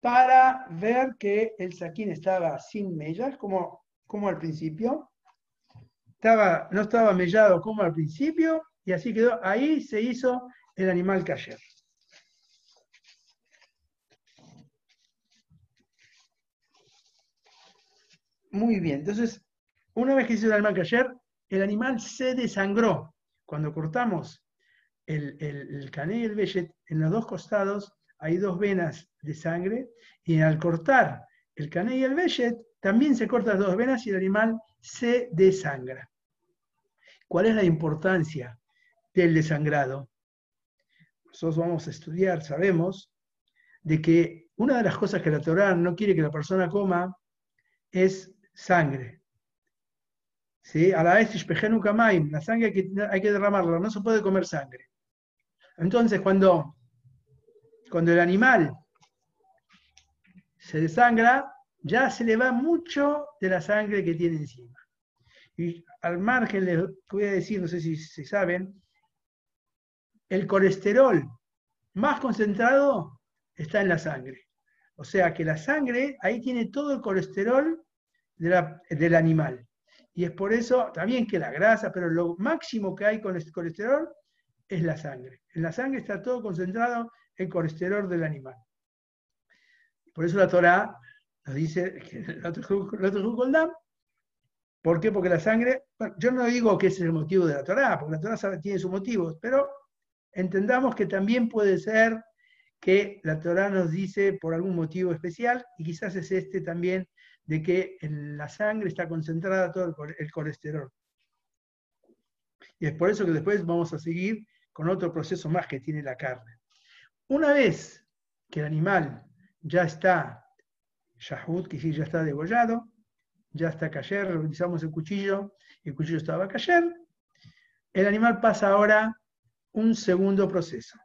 para ver que el saquín estaba sin mellas, como, como al principio. Estaba, no estaba mellado como al principio, y así quedó. Ahí se hizo el animal cayer. Muy bien, entonces, una vez que se hizo el animal cayer, el animal se desangró. Cuando cortamos el, el, cané y el bellet, en los dos costados hay dos venas de sangre, y al cortar el cané y el bellet, también se cortan las dos venas y el animal se desangra. ¿Cuál es la importancia del desangrado. Nosotros vamos a estudiar, sabemos, de que una de las cosas que la Torah no quiere que la persona coma es sangre. ¿Sí? A la vez, la sangre hay que, hay que derramarla, no se puede comer sangre. Entonces, cuando, cuando el animal se desangra, ya se le va mucho de la sangre que tiene encima. Y al margen les voy a decir, no sé si, si saben, el colesterol más concentrado está en la sangre. O sea que la sangre, ahí tiene todo el colesterol del animal. Y es por eso también que la grasa, pero lo máximo que hay con el colesterol es la sangre. En la sangre está todo concentrado el colesterol del animal. Por eso la Torah nos dice que ¿Por qué? Porque la sangre, yo no digo que ese es el motivo de la Torah, porque la Torah tiene sus motivos, pero entendamos que también puede ser que la Torah nos dice por algún motivo especial, y quizás es este también, de que en la sangre está concentrada todo el colesterol. Y es por eso que después vamos a seguir con otro proceso más que tiene la carne. Una vez que el animal ya está yahud, que ya está degollado, ya está cayer, revisamos el cuchillo, el cuchillo estaba cayer, el animal pasa ahora un segundo proceso.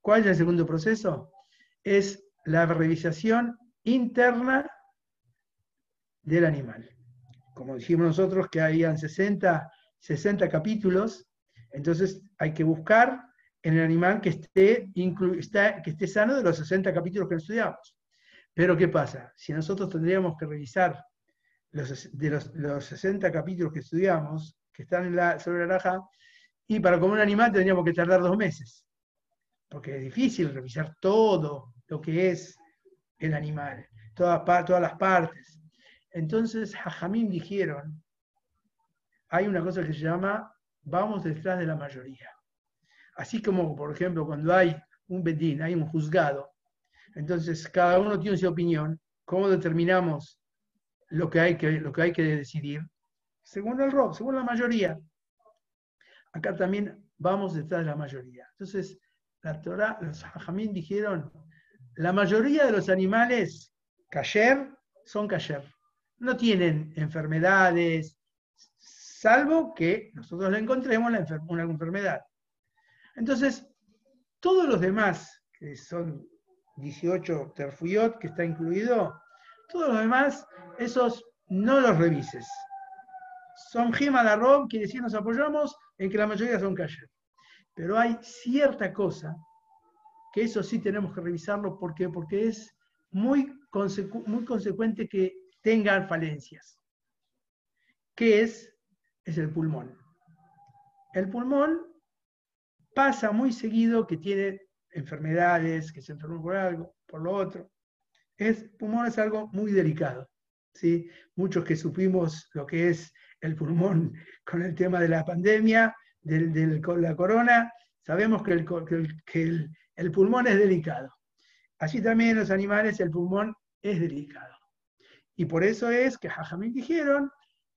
¿Cuál es el segundo proceso? Es la revisación interna del animal. Como dijimos nosotros que habían 60, 60 capítulos, entonces hay que buscar en el animal que esté, que esté sano de los 60 capítulos que estudiamos. Pero ¿qué pasa? Si nosotros tendríamos que revisar los, de los, los 60 capítulos que estudiamos, que están en la, sobre raja, y para comer un animal tendríamos que tardar dos meses, porque es difícil revisar todo lo que es el animal, todas, todas las partes. Entonces, Jajamín dijeron, hay una cosa que se llama, vamos detrás de la mayoría. Así como, por ejemplo, cuando hay un bedín, hay un juzgado, entonces cada uno tiene su opinión, ¿cómo determinamos lo que hay que, lo que, hay que decidir? Según el rob, según la mayoría. Acá también vamos detrás de la mayoría. Entonces, la Torah, los hajamín dijeron, la mayoría de los animales kasher son kasher. No tienen enfermedades, salvo que nosotros le encontremos la una enfermedad. Entonces, todos los demás, que son 18 terfuyot, que está incluido, todos los demás, esos no los revises. Son Rob, quiere decir nos apoyamos en que la mayoría son kasher. Pero hay cierta cosa que eso sí tenemos que revisarlo porque, porque es muy, consecuente que tengan falencias. ¿Qué es? Es el pulmón. El pulmón pasa muy seguido que tiene enfermedades, que se enfermó por algo, por lo otro. El pulmón es algo muy delicado. ¿sí? Muchos que supimos lo que es el pulmón con el tema de la pandemia, del, con la corona, sabemos que el, que el, el pulmón es delicado. Así también en los animales el pulmón es delicado. Y por eso es que Jajamín dijeron,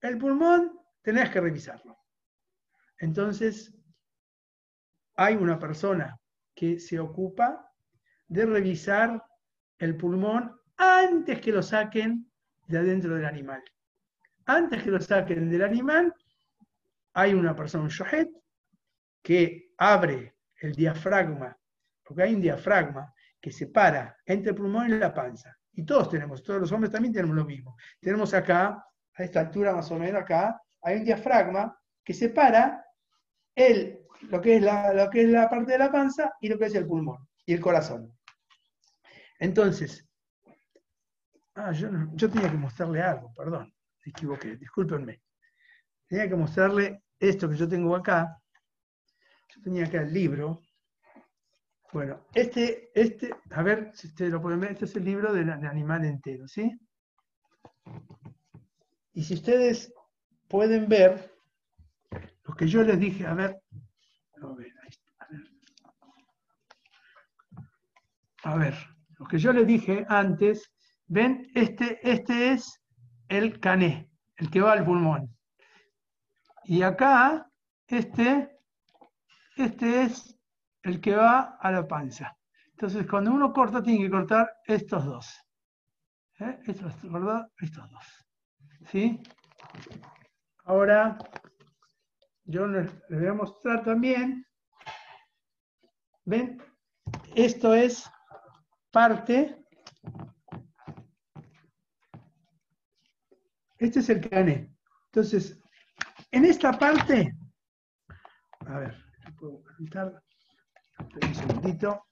el pulmón tenés que revisarlo. Entonces, hay una persona que se ocupa de revisar el pulmón antes que lo saquen de adentro del animal. Antes que lo saquen del animal, hay una persona, un shohet, que abre el diafragma porque hay un diafragma que separa entre el pulmón y la panza. Y todos tenemos, todos los hombres también tenemos lo mismo. Tenemos acá, a esta altura más o menos acá, hay un diafragma que separa el, lo, que es la, lo que es la parte de la panza y lo que es el pulmón y el corazón. Entonces, ah, yo, yo tenía que mostrarle algo, perdón, equivoqué, discúlpenme. Tenía que mostrarle esto que yo tengo acá. Yo tenía acá el libro, bueno, este, este, a ver si ustedes lo pueden ver, este es el libro del, animal entero, ¿sí? Y si ustedes pueden ver lo que yo les dije, a ver, a ver, a ver, a ver, lo que yo les dije antes, ven, este, este es el cané, el que va al pulmón. Y acá, este, este es el que va a la panza. Entonces, cuando uno corta, tiene que cortar estos dos. ¿Eh? Estos, Estos dos. ¿Sí? Ahora, yo les, voy a mostrar también. ¿Ven? Esto es parte. Este es el cané. Entonces, en esta parte, a ver, puedo presentar. Un segundito.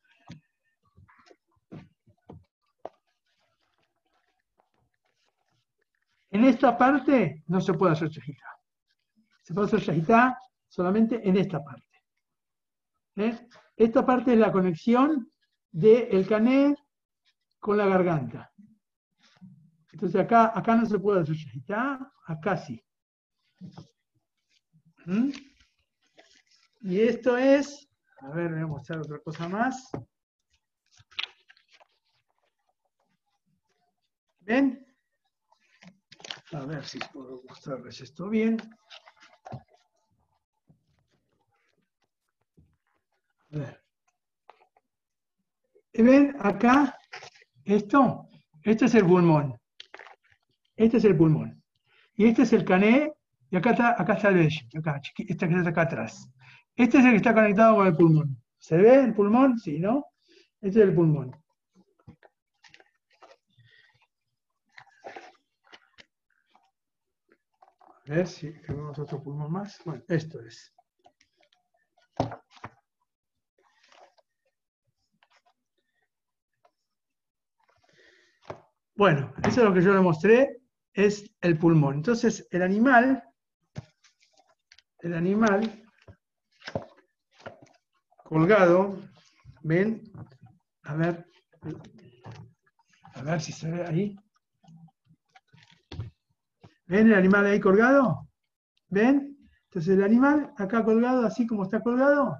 En esta parte no se puede hacer shahita. Se puede hacer shahita solamente en esta parte. Esta parte es la conexión del cané con la garganta. Entonces acá, acá no se puede hacer shahita, acá sí. ¿Mm? Y esto es a ver, voy a mostrar otra cosa más. ¿Ven? A ver si puedo mostrarles esto bien. A ver. ¿Ven acá? Esto, este es el pulmón. Este es el pulmón. Y este es el cané, y acá está, acá está el vello, acá, esta que está acá atrás. Este es el que está conectado con el pulmón. ¿Se ve el pulmón? Sí, ¿no? Este es el pulmón. A ver si tenemos otro pulmón más. Bueno, esto es. Bueno, eso es lo que yo le mostré, es el pulmón. Entonces, el animal, el animal colgado, ven, a ver, a ver si se ve ahí. ¿Ven el animal ahí colgado? ¿Ven? Entonces el animal acá colgado, así como está colgado,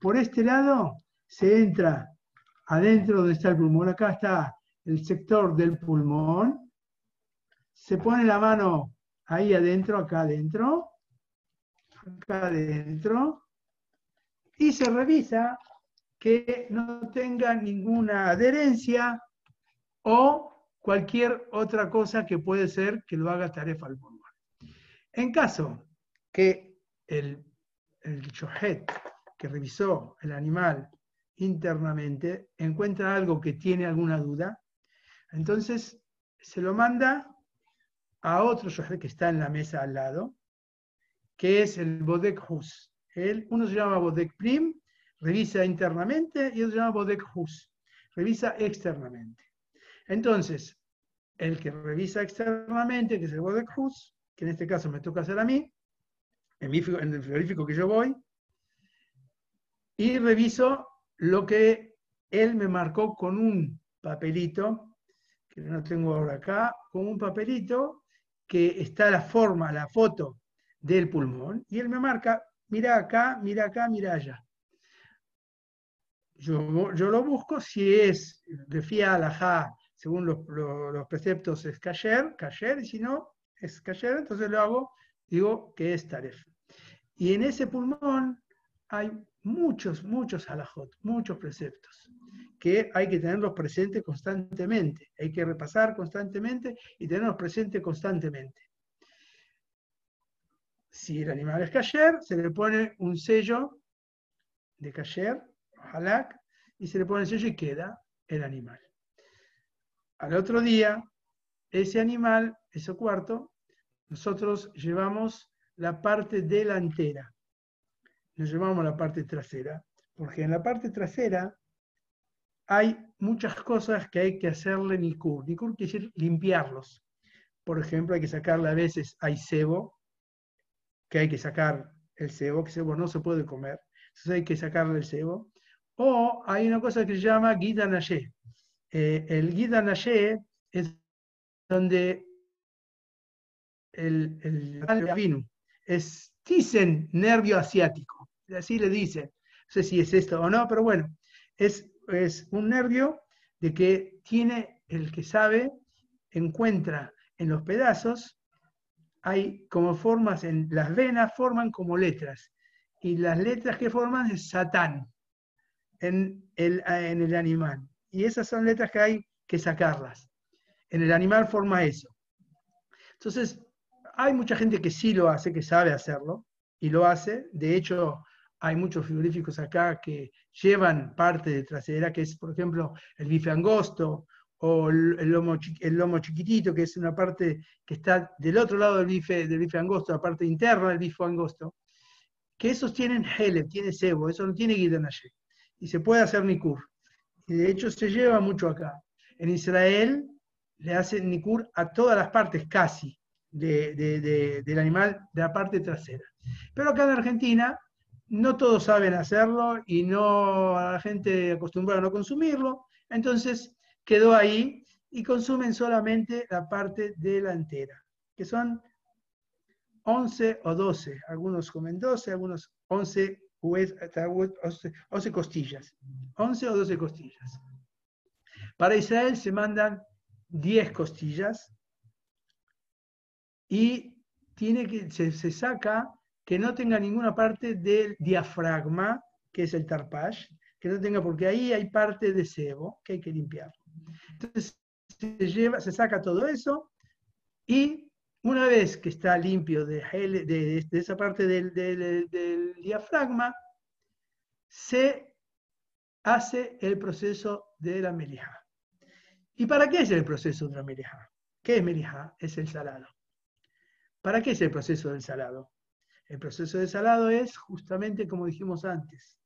por este lado se entra adentro donde está el pulmón. Acá está el sector del pulmón. Se pone la mano ahí adentro, acá adentro, acá adentro, y se revisa que no tenga ninguna adherencia o cualquier otra cosa que puede ser que lo haga tarefa al pulmón. En caso que el, el que revisó el animal internamente encuentra algo que tiene alguna duda, entonces se lo manda a otro que está en la mesa al lado, que es el Bodek Hus. uno se llama Bodek Prim, revisa internamente, y otro se llama Bodek Hus, revisa externamente. Entonces, el que revisa externamente, que es el Bodek Hus, que en este caso me toca hacer a mí, en, en el frigorífico que yo voy, y reviso lo que él me marcó con un papelito, que no tengo ahora acá, con un papelito que está la forma, la foto del pulmón, y él me marca, mira acá, mira acá, mira allá. Yo, yo lo busco si es de fia alajá, según los, los, preceptos es kasher, kasher, y si no es kasher, entonces lo hago, digo que es taref. Y en ese pulmón hay muchos, muchos alajot, muchos preceptos que hay que tenerlos presentes constantemente, hay que repasar constantemente y tenerlos presentes constantemente. Si el animal es kasher, se le pone un sello de kasher, halak, y se le pone el sello y queda el animal. Al otro día, ese animal, ese cuarto, nosotros llevamos la parte delantera, nos llevamos la parte trasera, porque en la parte trasera hay muchas cosas que hay que hacerle nikur. Nikur quiere decir limpiarlos. Por ejemplo, hay que sacarle a veces, hay cebo, que hay que sacar el cebo, que el cebo no se puede comer, entonces hay que sacarle el cebo. O hay una cosa que se llama guida naché. Eh, el guida naché es donde el, el, es dicen nervio asiático, así le dicen. No sé si es esto o no, pero bueno, es es un nervio de que tiene el que sabe, encuentra en los pedazos, hay como formas, en las venas forman como letras, y las letras que forman es Satán en el, en el animal. Y esas son letras que hay que sacarlas. En el animal forma eso. Entonces, hay mucha gente que sí lo hace, que sabe hacerlo, y lo hace. De hecho, hay muchos frigoríficos acá que llevan parte de trasera, que es, por ejemplo, el bife angosto o el lomo, el lomo chiquitito, que es una parte que está del otro lado del bife, del bife angosto, la parte interna del bife angosto, que esos tienen hele, tiene cebo, eso no tiene guidanache, y se puede hacer nikur. Y de hecho se lleva mucho acá. En Israel le hacen nikur a todas las partes, casi, del animal de la parte trasera. Pero acá en Argentina no todos saben hacerlo y no la gente acostumbrada a no consumirlo, entonces quedó ahí y consumen solamente la parte delantera, que son 11 o 12, algunos comen 12, algunos 11, 11 costillas, 11 o 12 costillas. Para Israel se mandan 10 costillas y tiene que, se saca que no tenga ninguna parte del diafragma, que es el tarpash, que no tenga, porque ahí hay parte de sebo que hay que limpiar. Entonces se, lleva, se saca todo eso y una vez que está limpio de, de, esa parte del, del, diafragma, se hace el proceso de la melija. ¿Y para qué es el proceso de la melija? ¿Qué es melija? Es el salado. ¿Para qué es el proceso del salado? El proceso de salado es justamente como dijimos antes,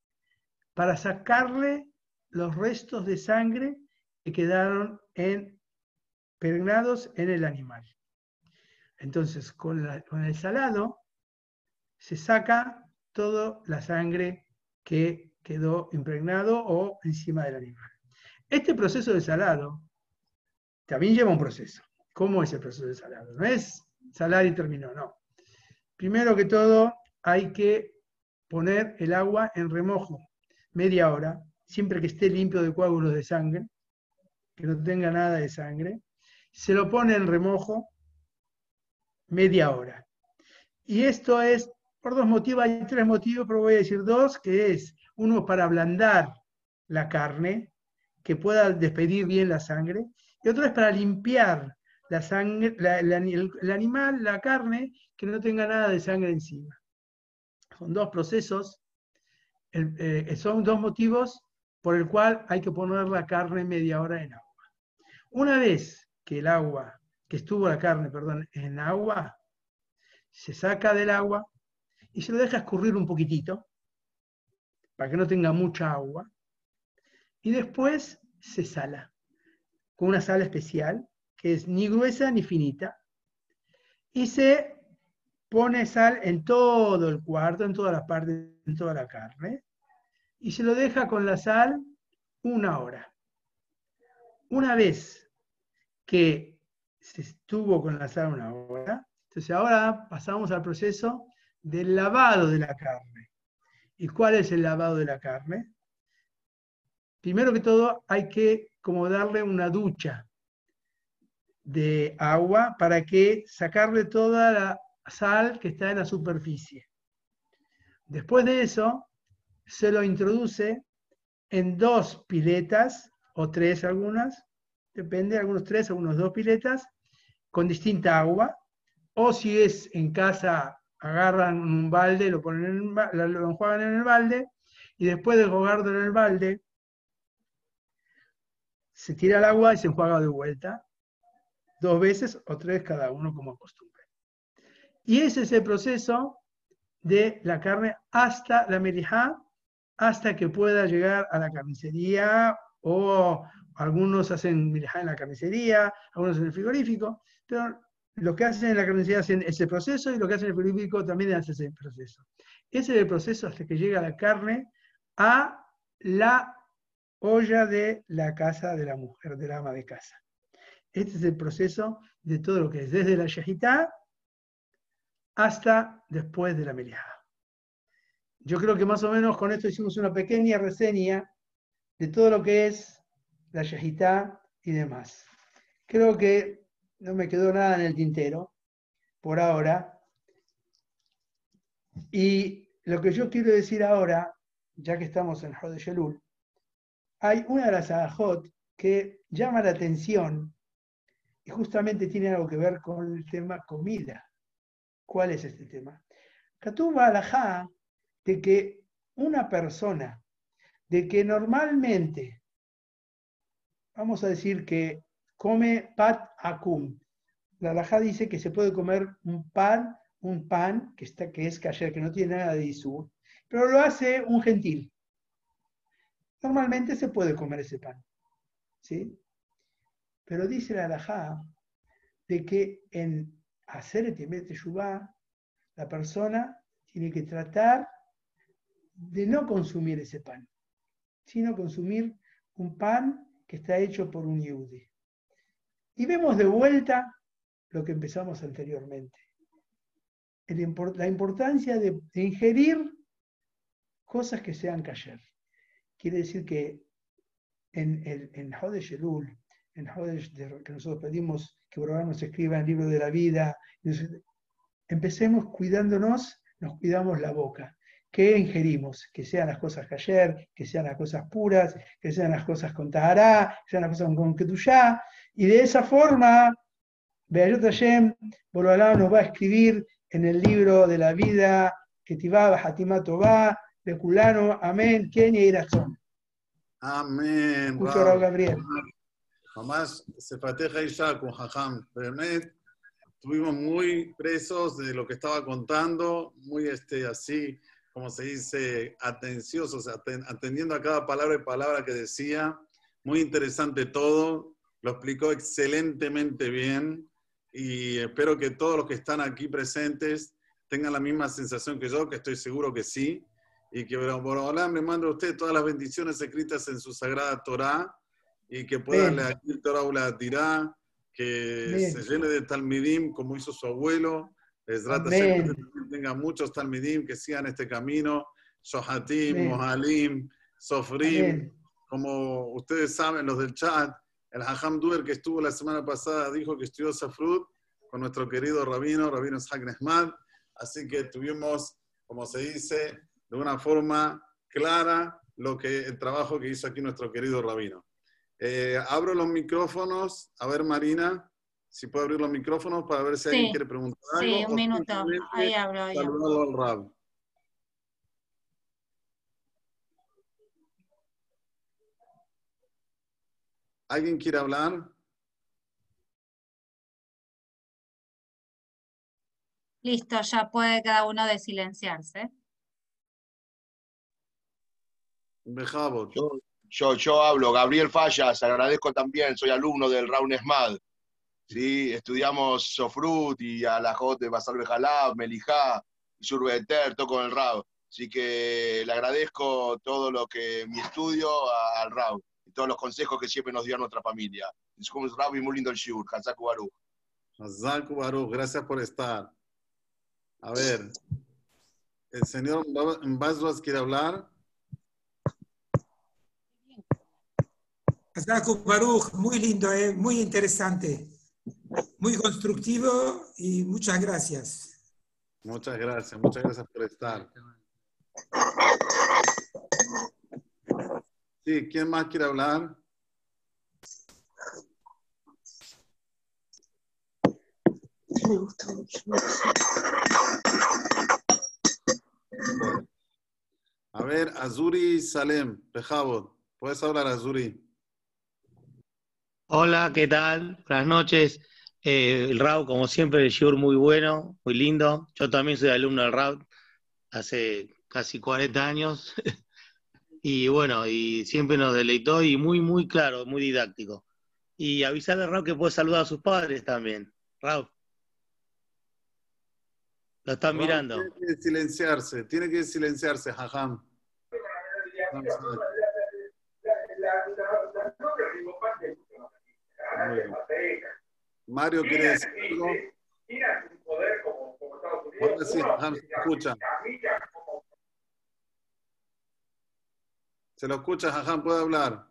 para sacarle los restos de sangre que quedaron impregnados en el animal. Entonces, con, el salado se saca toda la sangre que quedó impregnado o encima del animal. Este proceso de salado también lleva un proceso. ¿Cómo es el proceso de salado? No es salar y terminó, no. Primero que todo, hay que poner el agua en remojo. media hora, siempre que esté limpio de coágulos de sangre, que no tenga nada de sangre, se lo pone en remojo media hora. Y esto es por dos motivos, hay tres motivos, pero voy a decir dos, que es uno para ablandar la carne, que pueda despedir bien la sangre, y otro es para limpiar la sangre, el, animal, la carne, que no tenga nada de sangre encima. Son dos procesos, eh, son dos motivos por el cual hay que poner la carne media hora en agua. Una vez que el agua, que estuvo la carne, perdón, en agua, se saca del agua y se lo deja escurrir un poquitito para que no tenga mucha agua. Y después se sala con una sal especial es ni gruesa ni finita. Y se pone sal en todo el cuarto, en todas las partes, en toda la carne. Y se lo deja con la sal una hora. Una vez que se estuvo con la sal una hora. Entonces ahora pasamos al proceso del lavado de la carne. ¿Y cuál es el lavado de la carne? Primero que todo hay que como darle una ducha de agua para que sacarle toda la sal que está en la superficie. Después de eso, se lo introduce en dos piletas o tres algunas depende, algunos tres, algunos dos piletas, con distinta agua, o si es en casa, agarran un balde, lo, ponen en lo enjuagan en el balde, y después de jugarlo en el balde, se tira el agua y se enjuaga de vuelta, dos veces o tres cada uno como costumbre. Y ese es el proceso de la carne hasta la merijá, hasta que pueda llegar a la carnicería o algunos hacen en la carnicería, algunos en el frigorífico, pero lo que hacen en la carnicería hacen ese proceso y lo que hacen en el frigorífico también hacen ese proceso. Ese es el proceso hasta que llega la carne a la olla de la casa de la mujer, de la ama de casa. Este es el proceso de todo lo que es desde la yajitá hasta después de la meliada. Yo creo que más o menos con esto hicimos una pequeña reseña de todo lo que es la yajitá y demás. Creo que no me quedó nada en el tintero por ahora. Y lo que yo quiero decir ahora, ya que estamos en Jod Shelul, hay una de las ajot que llama la atención y justamente tiene algo que ver con el tema comida. ¿Cuál es este tema? Katuba alajá de que una persona, de que normalmente vamos a decir que come pat akum. La alajá dice que se puede comer un pan, un pan que, está, que es kasher, que no tiene nada de isur, pero lo hace un gentil. Normalmente se puede comer ese pan. ¿sí? Pero dice la alajá de que en hacer el Teshuvah, la persona tiene que tratar de no consumir ese pan, sino consumir un pan que está hecho por un Yehudi. Y vemos de vuelta lo que empezamos anteriormente. la importancia de, ingerir cosas que sean kasher. Quiere decir que en, en, en Hodesh en Hodesh que nosotros pedimos que Borobán nos escriba el libro de la vida, empecemos cuidándonos, nos cuidamos la boca que ingerimos, que sean las cosas ayer, que sean las cosas puras, que sean las cosas con Tahará, que sean las cosas con Ketushá, y de esa forma, Beayot Hashem, Borobalá nos va a escribir en el libro de la vida, que Tibá, Hatima Tová, de Culano, Amén, Kenia y Razón. Amén. Mucho Gabriel. Jamás se pateja Isha con Jajam Bernet. Estuvimos muy presos de lo que estaba contando, muy este, así como se dice, atenciosos, atendiendo a cada palabra y palabra que decía. Muy interesante todo, lo explicó excelentemente bien y espero que todos los que están aquí presentes tengan la misma sensación que yo, que estoy seguro que sí, y que Borobalán me mande a usted todas las bendiciones escritas en su sagrada Torah y que pueda Torah la tirá, que se llene de Talmidim como hizo su abuelo Esrata que tenga muchos Talmidim que sigan este camino, Shohatim, Mohalim, Sofrim, como ustedes saben, los del chat, el Hajam Duer que estuvo la semana pasada dijo que estudió Safrut con nuestro querido rabino, rabino Shak Nesmad, así que tuvimos, como se dice, de una forma clara lo que, el trabajo que hizo aquí nuestro querido rabino. Eh, abro los micrófonos, a ver Marina, si puede abrir los micrófonos para ver si alguien quiere preguntar algo. Sí, un minuto, ahí abro. Saludarlo al Rab. ¿Alguien quiere hablar? Listo, ya puede cada uno desilenciarse. Yo, yo, yo hablo, Gabriel Fallas, agradezco también, soy alumno del Raun Esmad. ¿sí? Estudiamos Sofrut y Alajot de Basal Bejalab, Melijá, Surbeter, toco el Rab. Así que le agradezco todo lo que mi estudio al Rab y todos los consejos que siempre nos dio a nuestra familia. Es como Rab y muy lindo el Shiur, Hazaku Baruch. Hazaku Baruch, gracias por estar. A ver, el señor Mbazwas quiere hablar. Baruch, muy lindo, eh, muy interesante, muy constructivo y muchas gracias. Muchas gracias, muchas gracias por estar. Sí, ¿quién más quiere hablar? Me gusta mucho. A ver, Azuri Salem, Pejabot. ¿Puedes hablar, Azuri? Hola, ¿qué tal? Buenas noches. Eh, el RAU, como siempre, el Shiur muy bueno, muy lindo. Yo también soy alumno del RAU hace casi 40 años. y bueno, y siempre nos deleitó y muy, muy claro, muy didáctico. Y avisarle a Raúl que puede saludar a sus padres también. Raúl. Lo están mirando. Tiene que silenciarse, tiene que silenciarse, jajam. Mario quiere decir algo. Ahora sí, jajam, se escucha. Se lo escucha, jajam, puede hablar.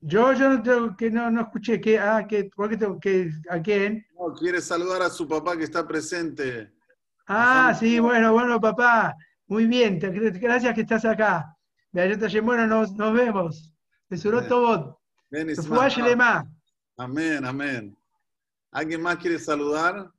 Yo, yo no, tengo, que no, no escuché que, ah, que, tengo que, ¿a quién? No, quiere saludar a su papá que está presente. Ah, sí, bueno, bueno, papá. Muy bien, gracias que estás acá. Bueno, nos, nos vemos. todo. Amén, amén. ¿Alguien más quiere saludar?